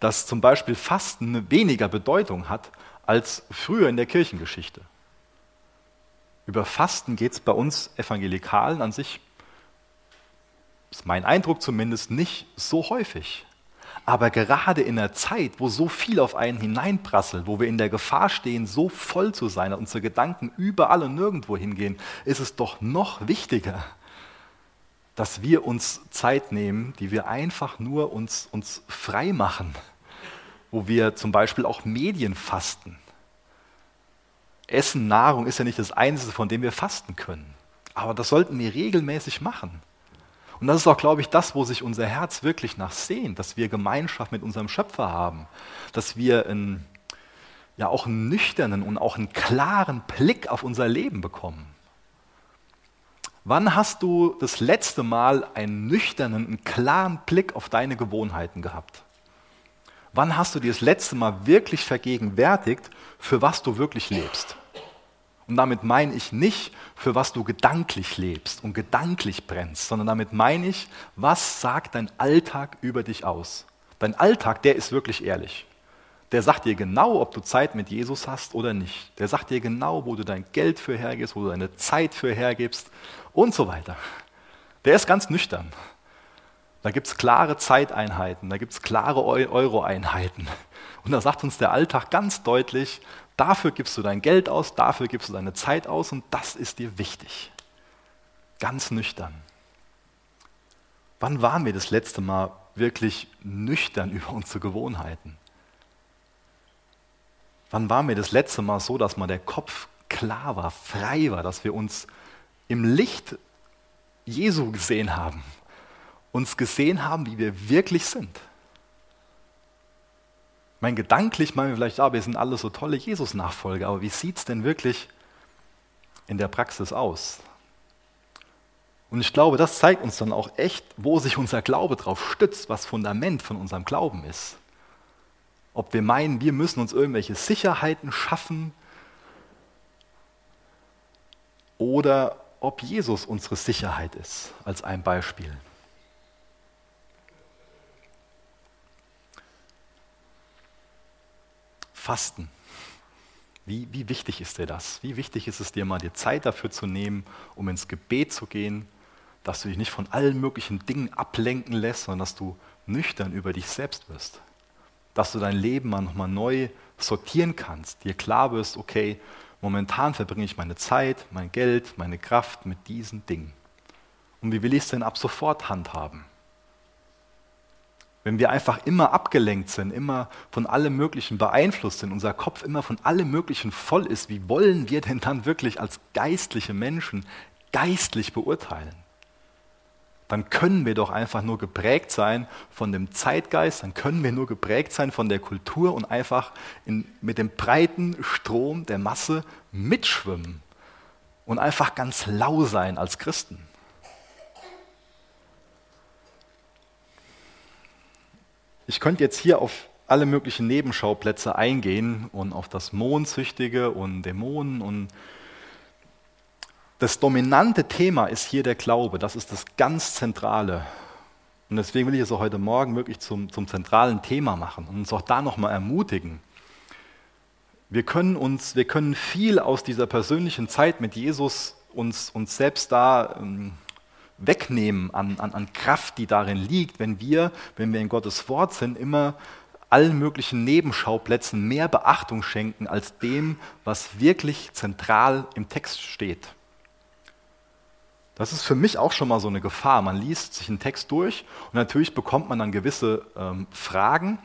dass zum Beispiel Fasten weniger Bedeutung hat als früher in der Kirchengeschichte. Über Fasten geht es bei uns Evangelikalen an sich, ist mein Eindruck zumindest, nicht so häufig. Aber gerade in einer Zeit, wo so viel auf einen hineinprasselt, wo wir in der Gefahr stehen, so voll zu sein, unsere Gedanken überall und nirgendwo hingehen, ist es doch noch wichtiger, dass wir uns Zeit nehmen, die wir einfach nur uns, uns frei machen, wo wir zum Beispiel auch Medien fasten. Essen, Nahrung ist ja nicht das Einzige, von dem wir fasten können. Aber das sollten wir regelmäßig machen. Und das ist auch, glaube ich, das, wo sich unser Herz wirklich nach sehnt, dass wir Gemeinschaft mit unserem Schöpfer haben, dass wir einen, ja auch einen nüchternen und auch einen klaren Blick auf unser Leben bekommen. Wann hast du das letzte Mal einen nüchternen, einen klaren Blick auf deine Gewohnheiten gehabt? Wann hast du dir das letzte Mal wirklich vergegenwärtigt, für was du wirklich lebst? Und damit meine ich nicht, für was du gedanklich lebst und gedanklich brennst, sondern damit meine ich, was sagt dein Alltag über dich aus? Dein Alltag, der ist wirklich ehrlich. Der sagt dir genau, ob du Zeit mit Jesus hast oder nicht. Der sagt dir genau, wo du dein Geld für hergibst, wo du deine Zeit für hergibst und so weiter. Der ist ganz nüchtern. Da gibt es klare Zeiteinheiten, da gibt es klare Euro-Einheiten. Und da sagt uns der Alltag ganz deutlich, Dafür gibst du dein Geld aus, dafür gibst du deine Zeit aus und das ist dir wichtig. Ganz nüchtern. Wann waren wir das letzte Mal wirklich nüchtern (laughs) über unsere Gewohnheiten? Wann waren wir das letzte Mal so, dass mal der Kopf klar war, frei war, dass wir uns im Licht Jesu gesehen haben, uns gesehen haben, wie wir wirklich sind? Mein gedanklich meinen wir vielleicht, ah, wir sind alle so tolle Jesus-Nachfolger, aber wie sieht es denn wirklich in der Praxis aus? Und ich glaube, das zeigt uns dann auch echt, wo sich unser Glaube drauf stützt, was Fundament von unserem Glauben ist. Ob wir meinen, wir müssen uns irgendwelche Sicherheiten schaffen oder ob Jesus unsere Sicherheit ist, als ein Beispiel. Fasten. Wie, wie wichtig ist dir das? Wie wichtig ist es dir mal, dir Zeit dafür zu nehmen, um ins Gebet zu gehen, dass du dich nicht von allen möglichen Dingen ablenken lässt, sondern dass du nüchtern über dich selbst wirst. Dass du dein Leben mal nochmal neu sortieren kannst, dir klar wirst, okay, momentan verbringe ich meine Zeit, mein Geld, meine Kraft mit diesen Dingen. Und wie will ich es denn ab sofort handhaben? Wenn wir einfach immer abgelenkt sind, immer von allem Möglichen beeinflusst sind, unser Kopf immer von allem Möglichen voll ist, wie wollen wir denn dann wirklich als geistliche Menschen geistlich beurteilen? Dann können wir doch einfach nur geprägt sein von dem Zeitgeist, dann können wir nur geprägt sein von der Kultur und einfach in, mit dem breiten Strom der Masse mitschwimmen und einfach ganz lau sein als Christen. Ich könnte jetzt hier auf alle möglichen Nebenschauplätze eingehen und auf das Mondsüchtige und Dämonen und das dominante Thema ist hier der Glaube. Das ist das ganz Zentrale. Und deswegen will ich es auch heute Morgen wirklich zum, zum zentralen Thema machen und uns auch da nochmal ermutigen. Wir können, uns, wir können viel aus dieser persönlichen Zeit mit Jesus uns, uns selbst da ähm, wegnehmen an, an, an Kraft, die darin liegt, wenn wir, wenn wir in Gottes Wort sind, immer allen möglichen Nebenschauplätzen mehr Beachtung schenken als dem, was wirklich zentral im Text steht. Das ist für mich auch schon mal so eine Gefahr. Man liest sich einen Text durch und natürlich bekommt man dann gewisse ähm, Fragen.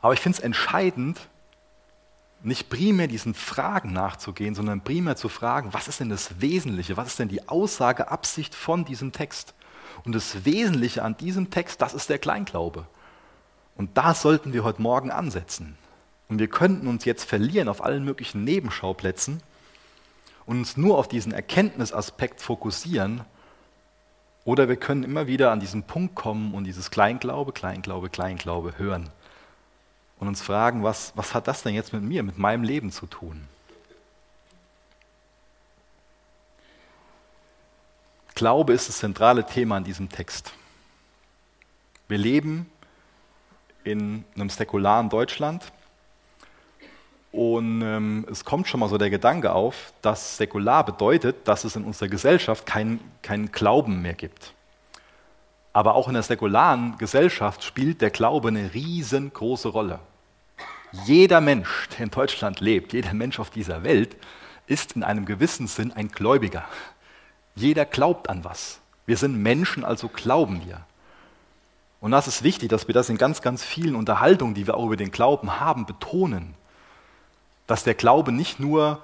Aber ich finde es entscheidend, nicht primär diesen Fragen nachzugehen, sondern primär zu fragen, was ist denn das Wesentliche, was ist denn die Aussageabsicht von diesem Text? Und das Wesentliche an diesem Text, das ist der Kleinglaube. Und da sollten wir heute Morgen ansetzen. Und wir könnten uns jetzt verlieren auf allen möglichen Nebenschauplätzen und uns nur auf diesen Erkenntnisaspekt fokussieren. Oder wir können immer wieder an diesen Punkt kommen und dieses Kleinglaube, Kleinglaube, Kleinglaube hören und uns fragen, was, was hat das denn jetzt mit mir, mit meinem Leben zu tun? Glaube ist das zentrale Thema in diesem Text. Wir leben in einem säkularen Deutschland und ähm, es kommt schon mal so der Gedanke auf, dass säkular bedeutet, dass es in unserer Gesellschaft keinen kein Glauben mehr gibt. Aber auch in der säkularen Gesellschaft spielt der Glaube eine riesengroße Rolle. Jeder Mensch, der in Deutschland lebt, jeder Mensch auf dieser Welt, ist in einem gewissen Sinn ein Gläubiger. Jeder glaubt an was. Wir sind Menschen, also glauben wir. Und das ist wichtig, dass wir das in ganz, ganz vielen Unterhaltungen, die wir auch über den Glauben haben, betonen dass der Glaube nicht nur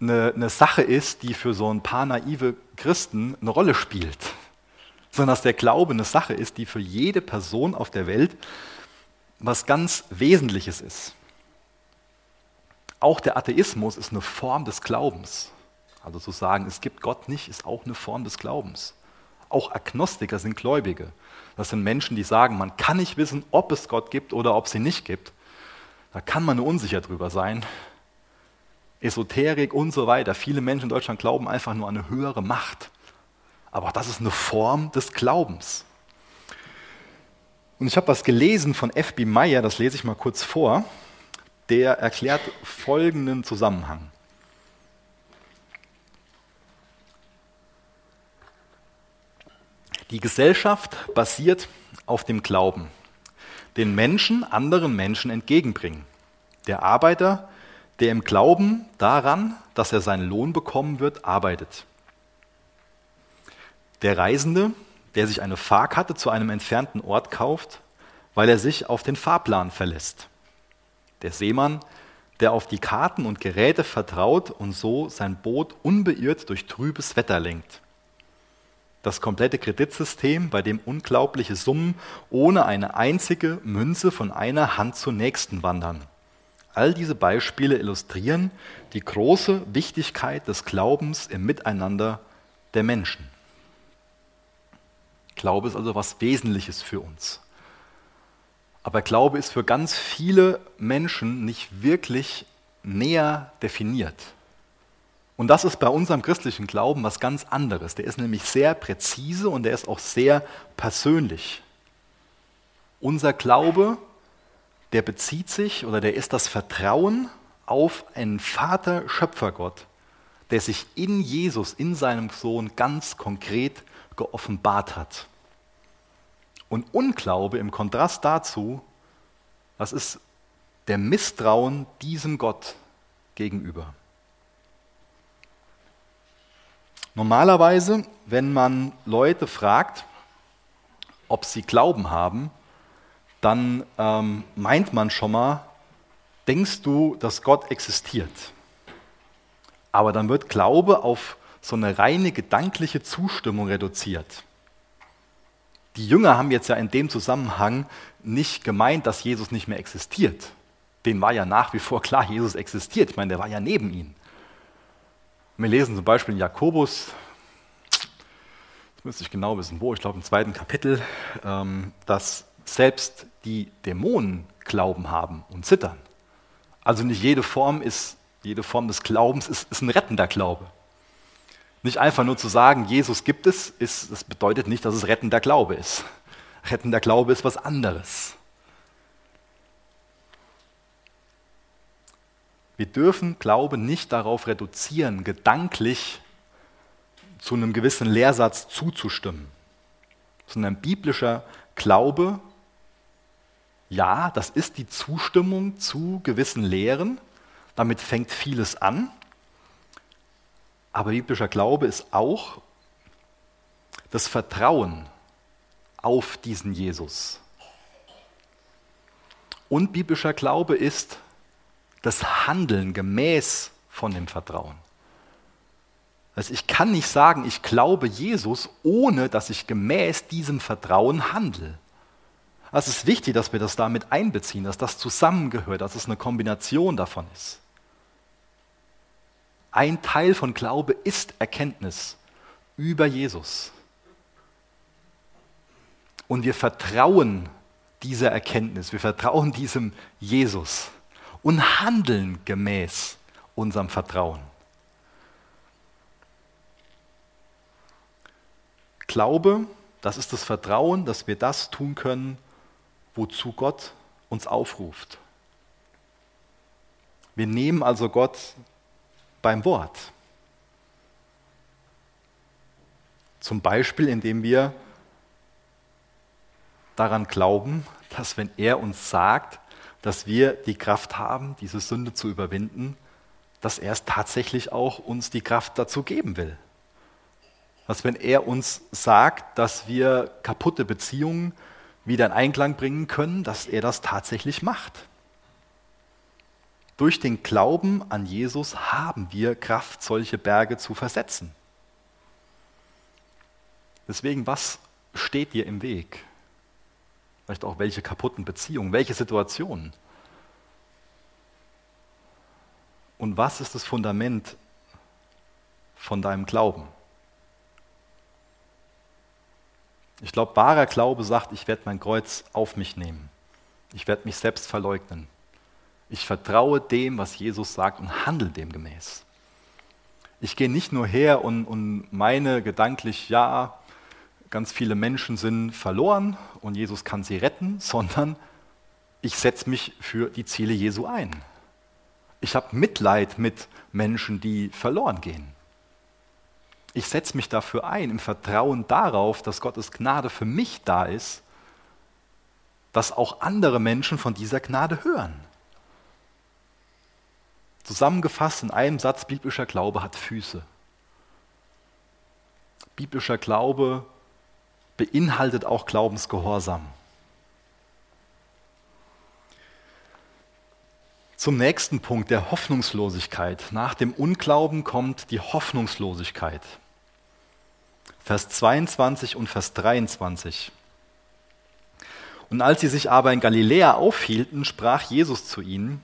eine, eine Sache ist, die für so ein paar naive Christen eine Rolle spielt, sondern dass der Glaube eine Sache ist, die für jede Person auf der Welt was ganz Wesentliches ist. Auch der Atheismus ist eine Form des Glaubens. Also zu sagen, es gibt Gott nicht, ist auch eine Form des Glaubens. Auch Agnostiker sind Gläubige. Das sind Menschen, die sagen, man kann nicht wissen, ob es Gott gibt oder ob es ihn nicht gibt. Da kann man nur unsicher drüber sein. Esoterik und so weiter. Viele Menschen in Deutschland glauben einfach nur an eine höhere Macht. Aber das ist eine Form des Glaubens. Und ich habe was gelesen von F.B. Meyer, das lese ich mal kurz vor. Der erklärt folgenden Zusammenhang. Die Gesellschaft basiert auf dem Glauben, den Menschen anderen Menschen entgegenbringen. Der Arbeiter der im Glauben daran, dass er seinen Lohn bekommen wird, arbeitet. Der Reisende, der sich eine Fahrkarte zu einem entfernten Ort kauft, weil er sich auf den Fahrplan verlässt. Der Seemann, der auf die Karten und Geräte vertraut und so sein Boot unbeirrt durch trübes Wetter lenkt. Das komplette Kreditsystem, bei dem unglaubliche Summen ohne eine einzige Münze von einer Hand zur nächsten wandern. All diese Beispiele illustrieren die große Wichtigkeit des Glaubens im Miteinander der Menschen. Glaube ist also was Wesentliches für uns. Aber Glaube ist für ganz viele Menschen nicht wirklich näher definiert. Und das ist bei unserem christlichen Glauben was ganz anderes. Der ist nämlich sehr präzise und der ist auch sehr persönlich. Unser Glaube der bezieht sich oder der ist das Vertrauen auf einen Vater Schöpfergott, der sich in Jesus, in seinem Sohn ganz konkret geoffenbart hat. Und Unglaube im Kontrast dazu, das ist der Misstrauen diesem Gott gegenüber. Normalerweise, wenn man Leute fragt, ob sie Glauben haben, dann ähm, meint man schon mal, denkst du, dass Gott existiert? Aber dann wird Glaube auf so eine reine gedankliche Zustimmung reduziert. Die Jünger haben jetzt ja in dem Zusammenhang nicht gemeint, dass Jesus nicht mehr existiert. Den war ja nach wie vor klar, Jesus existiert. Ich meine, der war ja neben ihnen. Wir lesen zum Beispiel in Jakobus, das müsste ich genau wissen, wo, ich glaube im zweiten Kapitel, ähm, dass selbst die Dämonen Glauben haben und zittern. Also nicht jede Form ist, jede Form des Glaubens ist, ist ein rettender Glaube. Nicht einfach nur zu sagen, Jesus gibt es, ist, das bedeutet nicht, dass es rettender Glaube ist. Rettender Glaube ist was anderes. Wir dürfen Glaube nicht darauf reduzieren, gedanklich zu einem gewissen Lehrsatz zuzustimmen, sondern biblischer Glaube ja, das ist die Zustimmung zu gewissen Lehren. Damit fängt vieles an. Aber biblischer Glaube ist auch das Vertrauen auf diesen Jesus. Und biblischer Glaube ist das Handeln gemäß von dem Vertrauen. Also ich kann nicht sagen, ich glaube Jesus, ohne dass ich gemäß diesem Vertrauen handle. Es ist wichtig, dass wir das damit einbeziehen, dass das zusammengehört, dass es eine Kombination davon ist. Ein Teil von Glaube ist Erkenntnis über Jesus. Und wir vertrauen dieser Erkenntnis, wir vertrauen diesem Jesus und handeln gemäß unserem Vertrauen. Glaube, das ist das Vertrauen, dass wir das tun können, wozu Gott uns aufruft. Wir nehmen also Gott beim Wort. Zum Beispiel, indem wir daran glauben, dass wenn er uns sagt, dass wir die Kraft haben, diese Sünde zu überwinden, dass er es tatsächlich auch uns die Kraft dazu geben will. Dass wenn er uns sagt, dass wir kaputte Beziehungen wieder in Einklang bringen können, dass er das tatsächlich macht. Durch den Glauben an Jesus haben wir Kraft, solche Berge zu versetzen. Deswegen, was steht dir im Weg? Vielleicht auch welche kaputten Beziehungen, welche Situationen? Und was ist das Fundament von deinem Glauben? Ich glaube, wahrer Glaube sagt, ich werde mein Kreuz auf mich nehmen. Ich werde mich selbst verleugnen. Ich vertraue dem, was Jesus sagt und handle demgemäß. Ich gehe nicht nur her und, und meine gedanklich, ja, ganz viele Menschen sind verloren und Jesus kann sie retten, (laughs) sondern ich setze mich für die Ziele Jesu ein. Ich habe Mitleid mit Menschen, die verloren gehen. Ich setze mich dafür ein, im Vertrauen darauf, dass Gottes Gnade für mich da ist, dass auch andere Menschen von dieser Gnade hören. Zusammengefasst in einem Satz, biblischer Glaube hat Füße. Biblischer Glaube beinhaltet auch Glaubensgehorsam. Zum nächsten Punkt der Hoffnungslosigkeit. Nach dem Unglauben kommt die Hoffnungslosigkeit. Vers 22 und Vers 23. Und als sie sich aber in Galiläa aufhielten, sprach Jesus zu ihnen,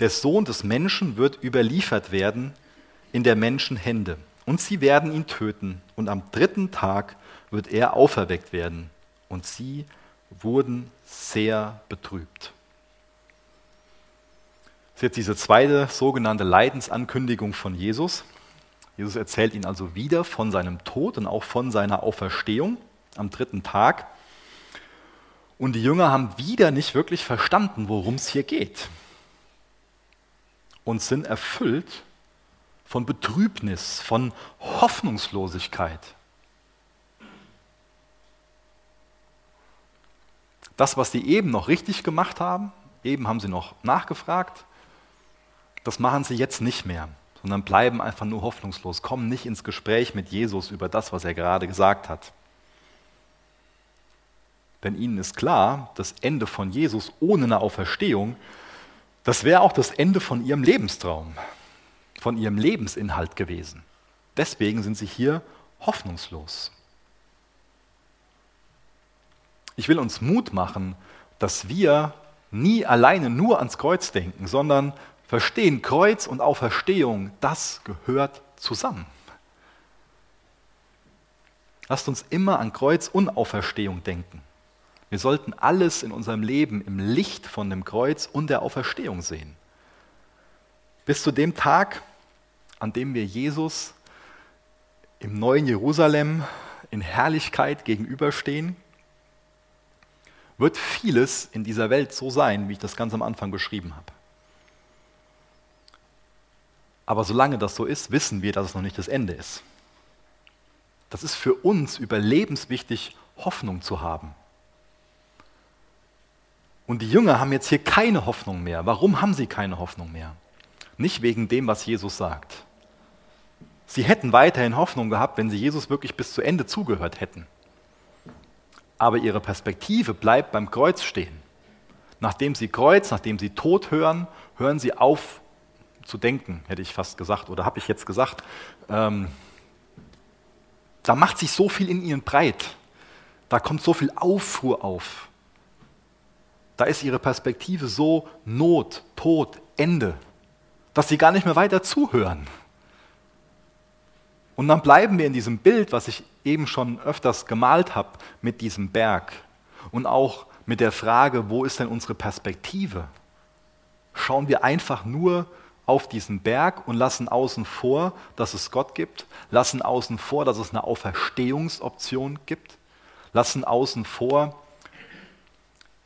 der Sohn des Menschen wird überliefert werden in der Menschen Hände, und sie werden ihn töten, und am dritten Tag wird er auferweckt werden. Und sie wurden sehr betrübt. Das ist jetzt diese zweite sogenannte Leidensankündigung von Jesus. Jesus erzählt ihnen also wieder von seinem Tod und auch von seiner Auferstehung am dritten Tag. Und die Jünger haben wieder nicht wirklich verstanden, worum es hier geht. Und sind erfüllt von Betrübnis, von Hoffnungslosigkeit. Das, was sie eben noch richtig gemacht haben, eben haben sie noch nachgefragt, das machen sie jetzt nicht mehr, sondern bleiben einfach nur hoffnungslos, kommen nicht ins Gespräch mit Jesus über das, was er gerade gesagt hat. Denn ihnen ist klar, das Ende von Jesus ohne eine Auferstehung, das wäre auch das Ende von ihrem Lebenstraum, von ihrem Lebensinhalt gewesen. Deswegen sind sie hier hoffnungslos. Ich will uns Mut machen, dass wir nie alleine nur ans Kreuz denken, sondern verstehen, Kreuz und Auferstehung, das gehört zusammen. Lasst uns immer an Kreuz und Auferstehung denken. Wir sollten alles in unserem Leben im Licht von dem Kreuz und der Auferstehung sehen. Bis zu dem Tag, an dem wir Jesus im neuen Jerusalem in Herrlichkeit gegenüberstehen, wird vieles in dieser Welt so sein, wie ich das ganz am Anfang beschrieben habe. Aber solange das so ist, wissen wir, dass es noch nicht das Ende ist. Das ist für uns überlebenswichtig, Hoffnung zu haben. Und die Jünger haben jetzt hier keine Hoffnung mehr. Warum haben sie keine Hoffnung mehr? Nicht wegen dem, was Jesus sagt. Sie hätten weiterhin Hoffnung gehabt, wenn sie Jesus wirklich bis zu Ende zugehört hätten aber ihre Perspektive bleibt beim Kreuz stehen. Nachdem sie Kreuz, nachdem sie Tod hören, hören sie auf zu denken, hätte ich fast gesagt, oder habe ich jetzt gesagt. Ähm, da macht sich so viel in ihnen breit, da kommt so viel Aufruhr auf. Da ist ihre Perspektive so Not, Tod, Ende, dass sie gar nicht mehr weiter zuhören. Und dann bleiben wir in diesem Bild, was ich eben schon öfters gemalt habe, mit diesem Berg. und auch mit der Frage, wo ist denn unsere Perspektive? Schauen wir einfach nur auf diesen Berg und lassen außen vor, dass es Gott gibt, lassen außen vor, dass es eine Auferstehungsoption gibt, lassen außen vor,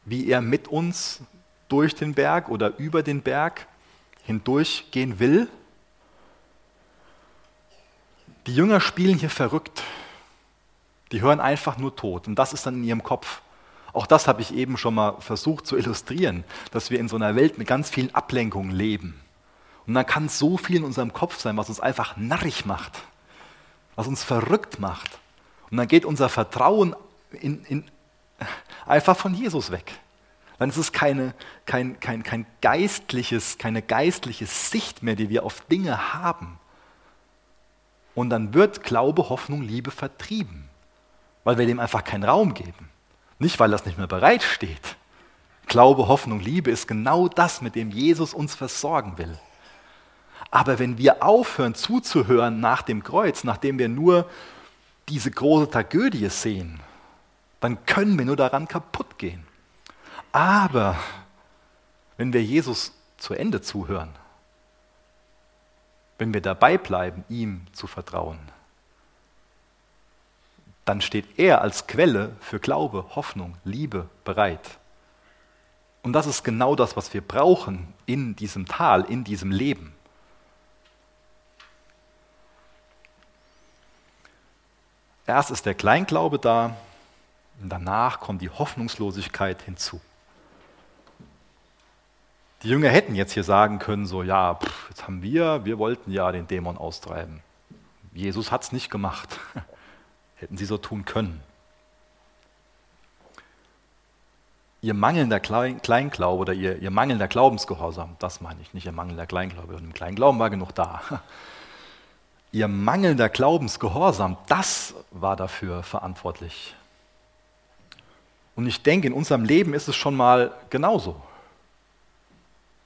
wie er mit uns durch den Berg oder über den Berg hindurchgehen will. Die Jünger spielen hier verrückt. Die hören einfach nur tot und das ist dann in ihrem Kopf. Auch das habe ich eben schon mal versucht zu illustrieren, dass wir in so einer Welt mit ganz vielen Ablenkungen leben. Und dann kann so viel in unserem Kopf sein, was uns einfach narrig macht, was uns verrückt macht. Und dann geht unser Vertrauen in, in, einfach von Jesus weg. Dann ist es keine, kein, kein, kein geistliches, keine geistliche Sicht mehr, die wir auf Dinge haben. Und dann wird Glaube, Hoffnung, Liebe vertrieben, weil wir dem einfach keinen Raum geben. Nicht, weil das nicht mehr bereitsteht. Glaube, Hoffnung, Liebe ist genau das, mit dem Jesus uns versorgen will. Aber wenn wir aufhören zuzuhören nach dem Kreuz, nachdem wir nur diese große Tragödie sehen, dann können wir nur daran kaputt gehen. Aber wenn wir Jesus zu Ende zuhören, wenn wir dabei bleiben, ihm zu vertrauen, dann steht er als Quelle für Glaube, Hoffnung, Liebe bereit. Und das ist genau das, was wir brauchen in diesem Tal, in diesem Leben. Erst ist der Kleinglaube da und danach kommt die Hoffnungslosigkeit hinzu. Die Jünger hätten jetzt hier sagen können, so ja, pff, jetzt haben wir, wir wollten ja den Dämon austreiben. Jesus hat es nicht gemacht. (laughs) hätten sie so tun können. Ihr mangelnder Kleinglaube oder ihr, ihr mangelnder Glaubensgehorsam, das meine ich nicht, ihr mangelnder Kleinglaube, und im Kleinglauben war genug da. (laughs) Ihr mangelnder Glaubensgehorsam, das war dafür verantwortlich. Und ich denke, in unserem Leben ist es schon mal genauso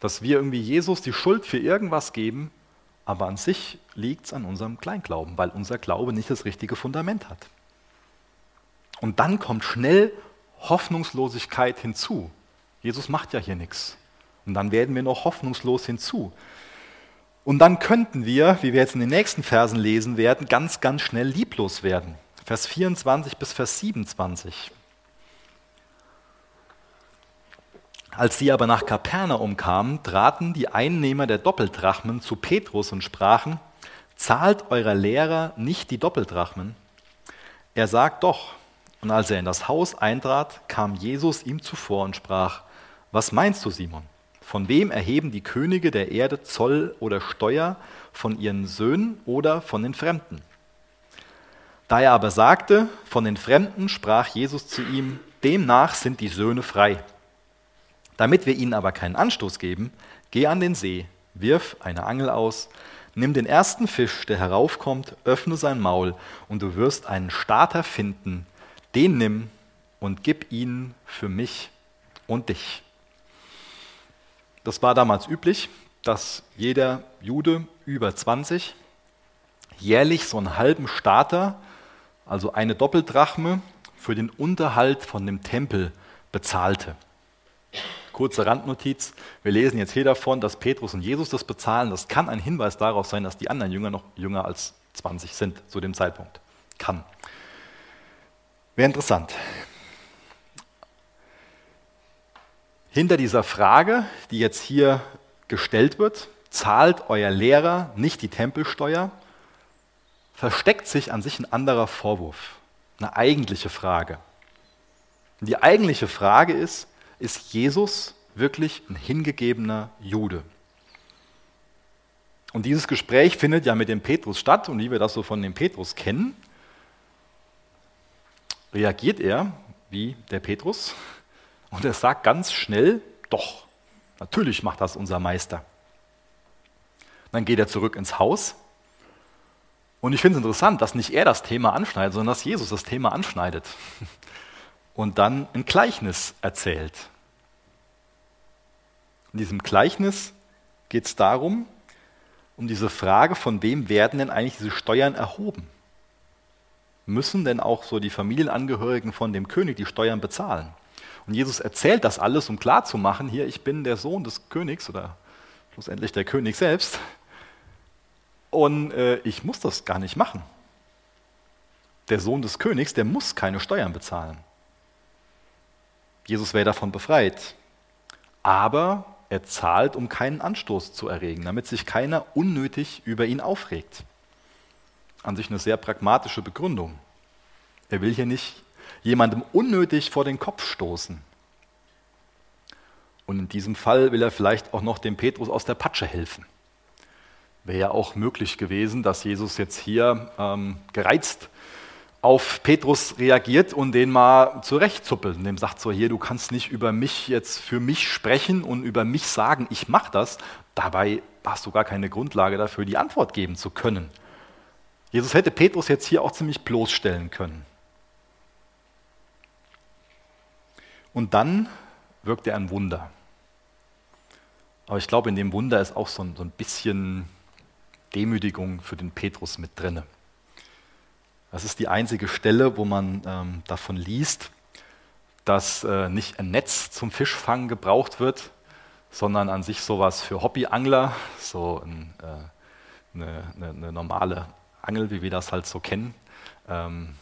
dass wir irgendwie Jesus die Schuld für irgendwas geben, aber an sich liegt es an unserem Kleinglauben, weil unser Glaube nicht das richtige Fundament hat. Und dann kommt schnell Hoffnungslosigkeit hinzu. Jesus macht ja hier nichts. Und dann werden wir noch hoffnungslos hinzu. Und dann könnten wir, wie wir jetzt in den nächsten Versen lesen werden, ganz, ganz schnell lieblos werden. Vers 24 bis Vers 27. Als sie aber nach Kapernaum kamen, traten die Einnehmer der Doppeldrachmen zu Petrus und sprachen, zahlt eurer Lehrer nicht die Doppeldrachmen? Er sagt doch. Und als er in das Haus eintrat, kam Jesus ihm zuvor und sprach, was meinst du, Simon? Von wem erheben die Könige der Erde Zoll oder Steuer, von ihren Söhnen oder von den Fremden? Da er aber sagte, von den Fremden, sprach Jesus zu ihm, demnach sind die Söhne frei. Damit wir ihnen aber keinen Anstoß geben, geh an den See, wirf eine Angel aus, nimm den ersten Fisch, der heraufkommt, öffne sein Maul, und du wirst einen Starter finden, den nimm und gib ihn für mich und dich. Das war damals üblich, dass jeder Jude über 20 jährlich so einen halben Starter, also eine Doppeldrachme, für den Unterhalt von dem Tempel bezahlte. Kurze Randnotiz. Wir lesen jetzt hier davon, dass Petrus und Jesus das bezahlen. Das kann ein Hinweis darauf sein, dass die anderen Jünger noch jünger als 20 sind zu dem Zeitpunkt. Kann. Wäre interessant. Hinter dieser Frage, die jetzt hier gestellt wird, zahlt euer Lehrer nicht die Tempelsteuer, versteckt sich an sich ein anderer Vorwurf, eine eigentliche Frage. Die eigentliche Frage ist, ist Jesus wirklich ein hingegebener Jude. Und dieses Gespräch findet ja mit dem Petrus statt und wie wir das so von dem Petrus kennen, reagiert er wie der Petrus und er sagt ganz schnell, doch, natürlich macht das unser Meister. Dann geht er zurück ins Haus und ich finde es interessant, dass nicht er das Thema anschneidet, sondern dass Jesus das Thema anschneidet und dann ein Gleichnis erzählt. In diesem Gleichnis geht es darum, um diese Frage, von wem werden denn eigentlich diese Steuern erhoben? Müssen denn auch so die Familienangehörigen von dem König die Steuern bezahlen? Und Jesus erzählt das alles, um klarzumachen, hier, ich bin der Sohn des Königs oder schlussendlich der König selbst. Und äh, ich muss das gar nicht machen. Der Sohn des Königs, der muss keine Steuern bezahlen. Jesus wäre davon befreit. Aber er zahlt, um keinen Anstoß zu erregen, damit sich keiner unnötig über ihn aufregt. An sich eine sehr pragmatische Begründung. Er will hier nicht jemandem unnötig vor den Kopf stoßen. Und in diesem Fall will er vielleicht auch noch dem Petrus aus der Patsche helfen. Wäre ja auch möglich gewesen, dass Jesus jetzt hier ähm, gereizt auf Petrus reagiert und den mal zurechtzuppelt. Und dem sagt so, hier, du kannst nicht über mich jetzt für mich sprechen und über mich sagen, ich mache das. Dabei hast du gar keine Grundlage dafür, die Antwort geben zu können. Jesus hätte Petrus jetzt hier auch ziemlich bloßstellen können. Und dann wirkt er ein Wunder. Aber ich glaube, in dem Wunder ist auch so ein, so ein bisschen Demütigung für den Petrus mit drinne. Das ist die einzige Stelle, wo man ähm, davon liest, dass äh, nicht ein Netz zum Fischfang gebraucht wird, sondern an sich sowas für Hobbyangler, so ein, äh, eine, eine, eine, normale Angel, wie wir das halt so kennen, ähm,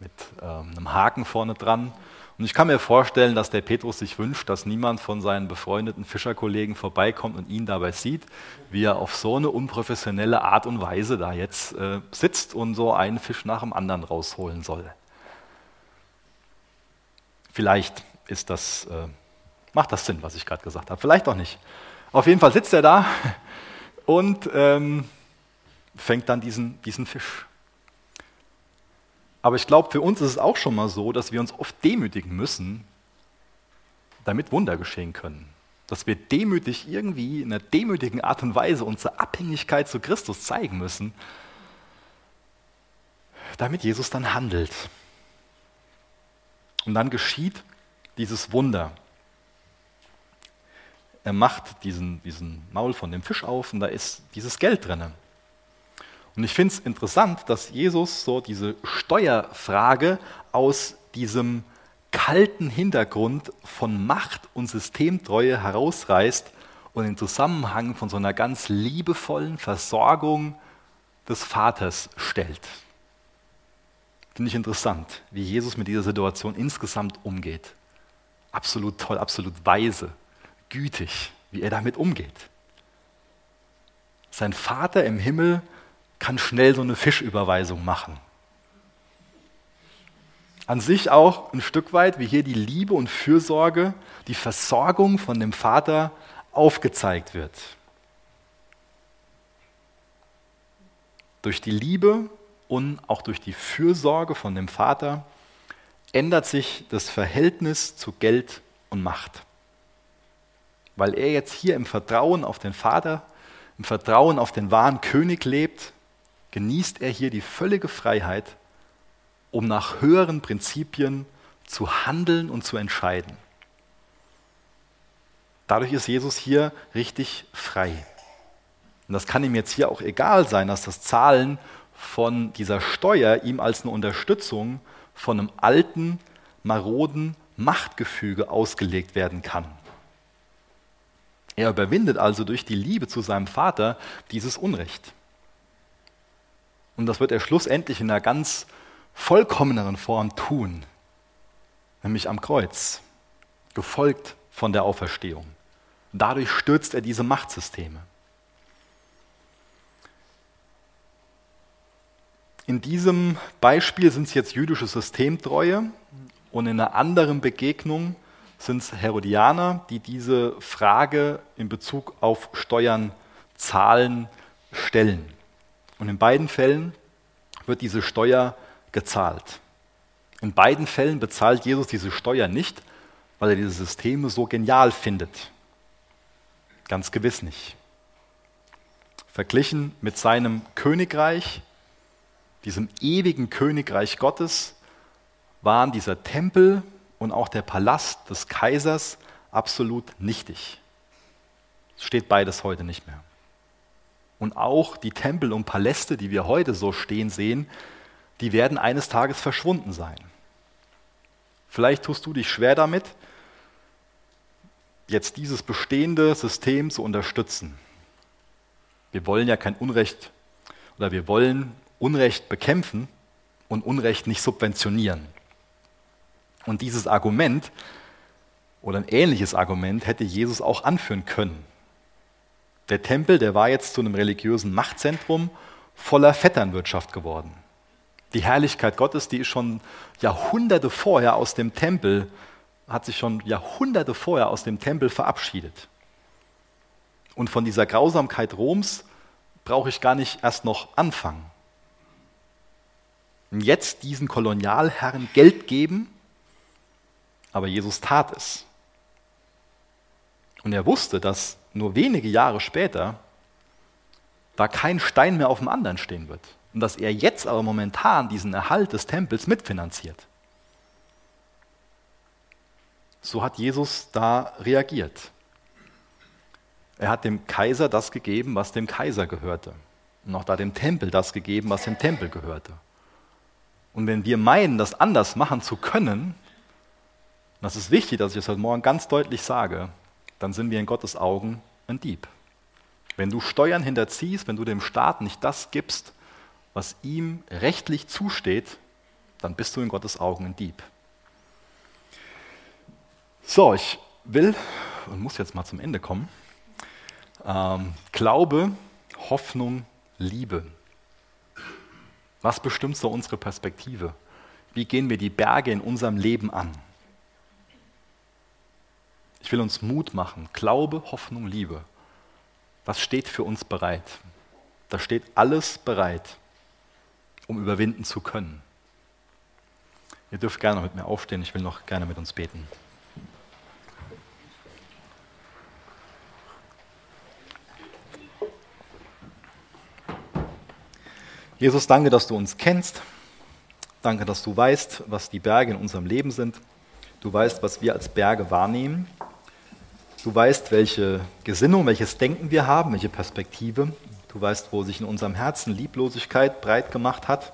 mit ähm, einem Haken vorne dran und ich kann mir vorstellen, dass der Petrus sich wünscht, dass niemand von seinen befreundeten Fischerkollegen vorbeikommt und ihn dabei sieht, wie er auf so eine unprofessionelle Art und Weise da jetzt äh, sitzt und so einen Fisch nach dem anderen rausholen soll. Vielleicht ist das, äh, macht das Sinn, was ich gerade gesagt habe. Vielleicht auch nicht. Auf jeden Fall sitzt er da und ähm, fängt dann diesen, diesen Fisch. Aber ich glaube, für uns ist es auch schon mal so, dass wir uns oft demütigen müssen, damit Wunder geschehen können. Dass wir demütig irgendwie in einer demütigen Art und Weise unsere Abhängigkeit zu Christus zeigen müssen, damit Jesus dann handelt. Und dann geschieht dieses Wunder. Er macht diesen, diesen Maul von dem Fisch auf und da ist dieses Geld drinnen. Und ich finde es interessant, dass Jesus so diese Steuerfrage aus diesem kalten Hintergrund von Macht und Systemtreue herausreißt und in Zusammenhang von so einer ganz liebevollen Versorgung des Vaters stellt. Finde ich interessant, wie Jesus mit dieser Situation insgesamt umgeht. Absolut toll, absolut weise, gütig, wie er damit umgeht. Sein Vater im Himmel kann schnell so eine Fischüberweisung machen. An sich auch ein Stück weit, wie hier die Liebe und Fürsorge, die Versorgung von dem Vater aufgezeigt wird. Durch die Liebe und auch durch die Fürsorge von dem Vater ändert sich das Verhältnis zu Geld und Macht. Weil er jetzt hier im Vertrauen auf den Vater, im Vertrauen auf den wahren König lebt, genießt er hier die völlige Freiheit, um nach höheren Prinzipien zu handeln und zu entscheiden. Dadurch ist Jesus hier richtig frei. Und das kann ihm jetzt hier auch egal sein, dass das Zahlen von dieser Steuer ihm als eine Unterstützung von einem alten, maroden Machtgefüge ausgelegt werden kann. Er überwindet also durch die Liebe zu seinem Vater dieses Unrecht. Und das wird er schlussendlich in einer ganz vollkommeneren Form tun, nämlich am Kreuz, gefolgt von der Auferstehung. Dadurch stürzt er diese Machtsysteme. In diesem Beispiel sind es jetzt jüdische Systemtreue und in einer anderen Begegnung sind es Herodianer, die diese Frage in Bezug auf Steuern, Zahlen stellen. Und in beiden Fällen wird diese Steuer gezahlt. In beiden Fällen bezahlt Jesus diese Steuer nicht, weil er diese Systeme so genial findet. Ganz gewiss nicht. Verglichen mit seinem Königreich, diesem ewigen Königreich Gottes, waren dieser Tempel und auch der Palast des Kaisers absolut nichtig. Es steht beides heute nicht mehr. Und auch die Tempel und Paläste, die wir heute so stehen sehen, die werden eines Tages verschwunden sein. Vielleicht tust du dich schwer damit, jetzt dieses bestehende System zu unterstützen. Wir wollen ja kein Unrecht oder wir wollen Unrecht bekämpfen und Unrecht nicht subventionieren. Und dieses Argument oder ein ähnliches Argument hätte Jesus auch anführen können. Der Tempel, der war jetzt zu einem religiösen Machtzentrum voller Vetternwirtschaft geworden. Die Herrlichkeit Gottes, die ist schon Jahrhunderte vorher aus dem Tempel, hat sich schon Jahrhunderte vorher aus dem Tempel verabschiedet. Und von dieser Grausamkeit Roms brauche ich gar nicht erst noch anfangen. Und jetzt diesen Kolonialherren Geld geben, aber Jesus tat es. Und er wusste, dass nur wenige Jahre später da kein Stein mehr auf dem anderen stehen wird. Und dass er jetzt aber momentan diesen Erhalt des Tempels mitfinanziert. So hat Jesus da reagiert. Er hat dem Kaiser das gegeben, was dem Kaiser gehörte. Und auch da dem Tempel das gegeben, was dem Tempel gehörte. Und wenn wir meinen, das anders machen zu können, das ist wichtig, dass ich es heute Morgen ganz deutlich sage, dann sind wir in Gottes Augen ein Dieb. Wenn du Steuern hinterziehst, wenn du dem Staat nicht das gibst, was ihm rechtlich zusteht, dann bist du in Gottes Augen ein Dieb. So, ich will und muss jetzt mal zum Ende kommen. Ähm, Glaube, Hoffnung, Liebe. Was bestimmt so unsere Perspektive? Wie gehen wir die Berge in unserem Leben an? Ich will uns Mut machen. Glaube, Hoffnung, Liebe. Was steht für uns bereit? Da steht alles bereit, um überwinden zu können. Ihr dürft gerne mit mir aufstehen. Ich will noch gerne mit uns beten. Jesus, danke, dass du uns kennst. Danke, dass du weißt, was die Berge in unserem Leben sind. Du weißt, was wir als Berge wahrnehmen. Du weißt, welche Gesinnung, welches Denken wir haben, welche Perspektive. Du weißt, wo sich in unserem Herzen Lieblosigkeit breit gemacht hat,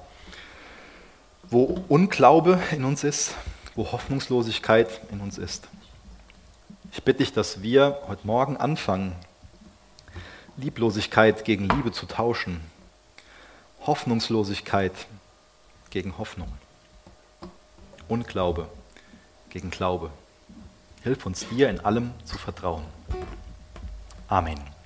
wo Unglaube in uns ist, wo Hoffnungslosigkeit in uns ist. Ich bitte dich, dass wir heute Morgen anfangen, Lieblosigkeit gegen Liebe zu tauschen, Hoffnungslosigkeit gegen Hoffnung, Unglaube gegen Glaube. Hilf uns dir in allem zu vertrauen. Amen.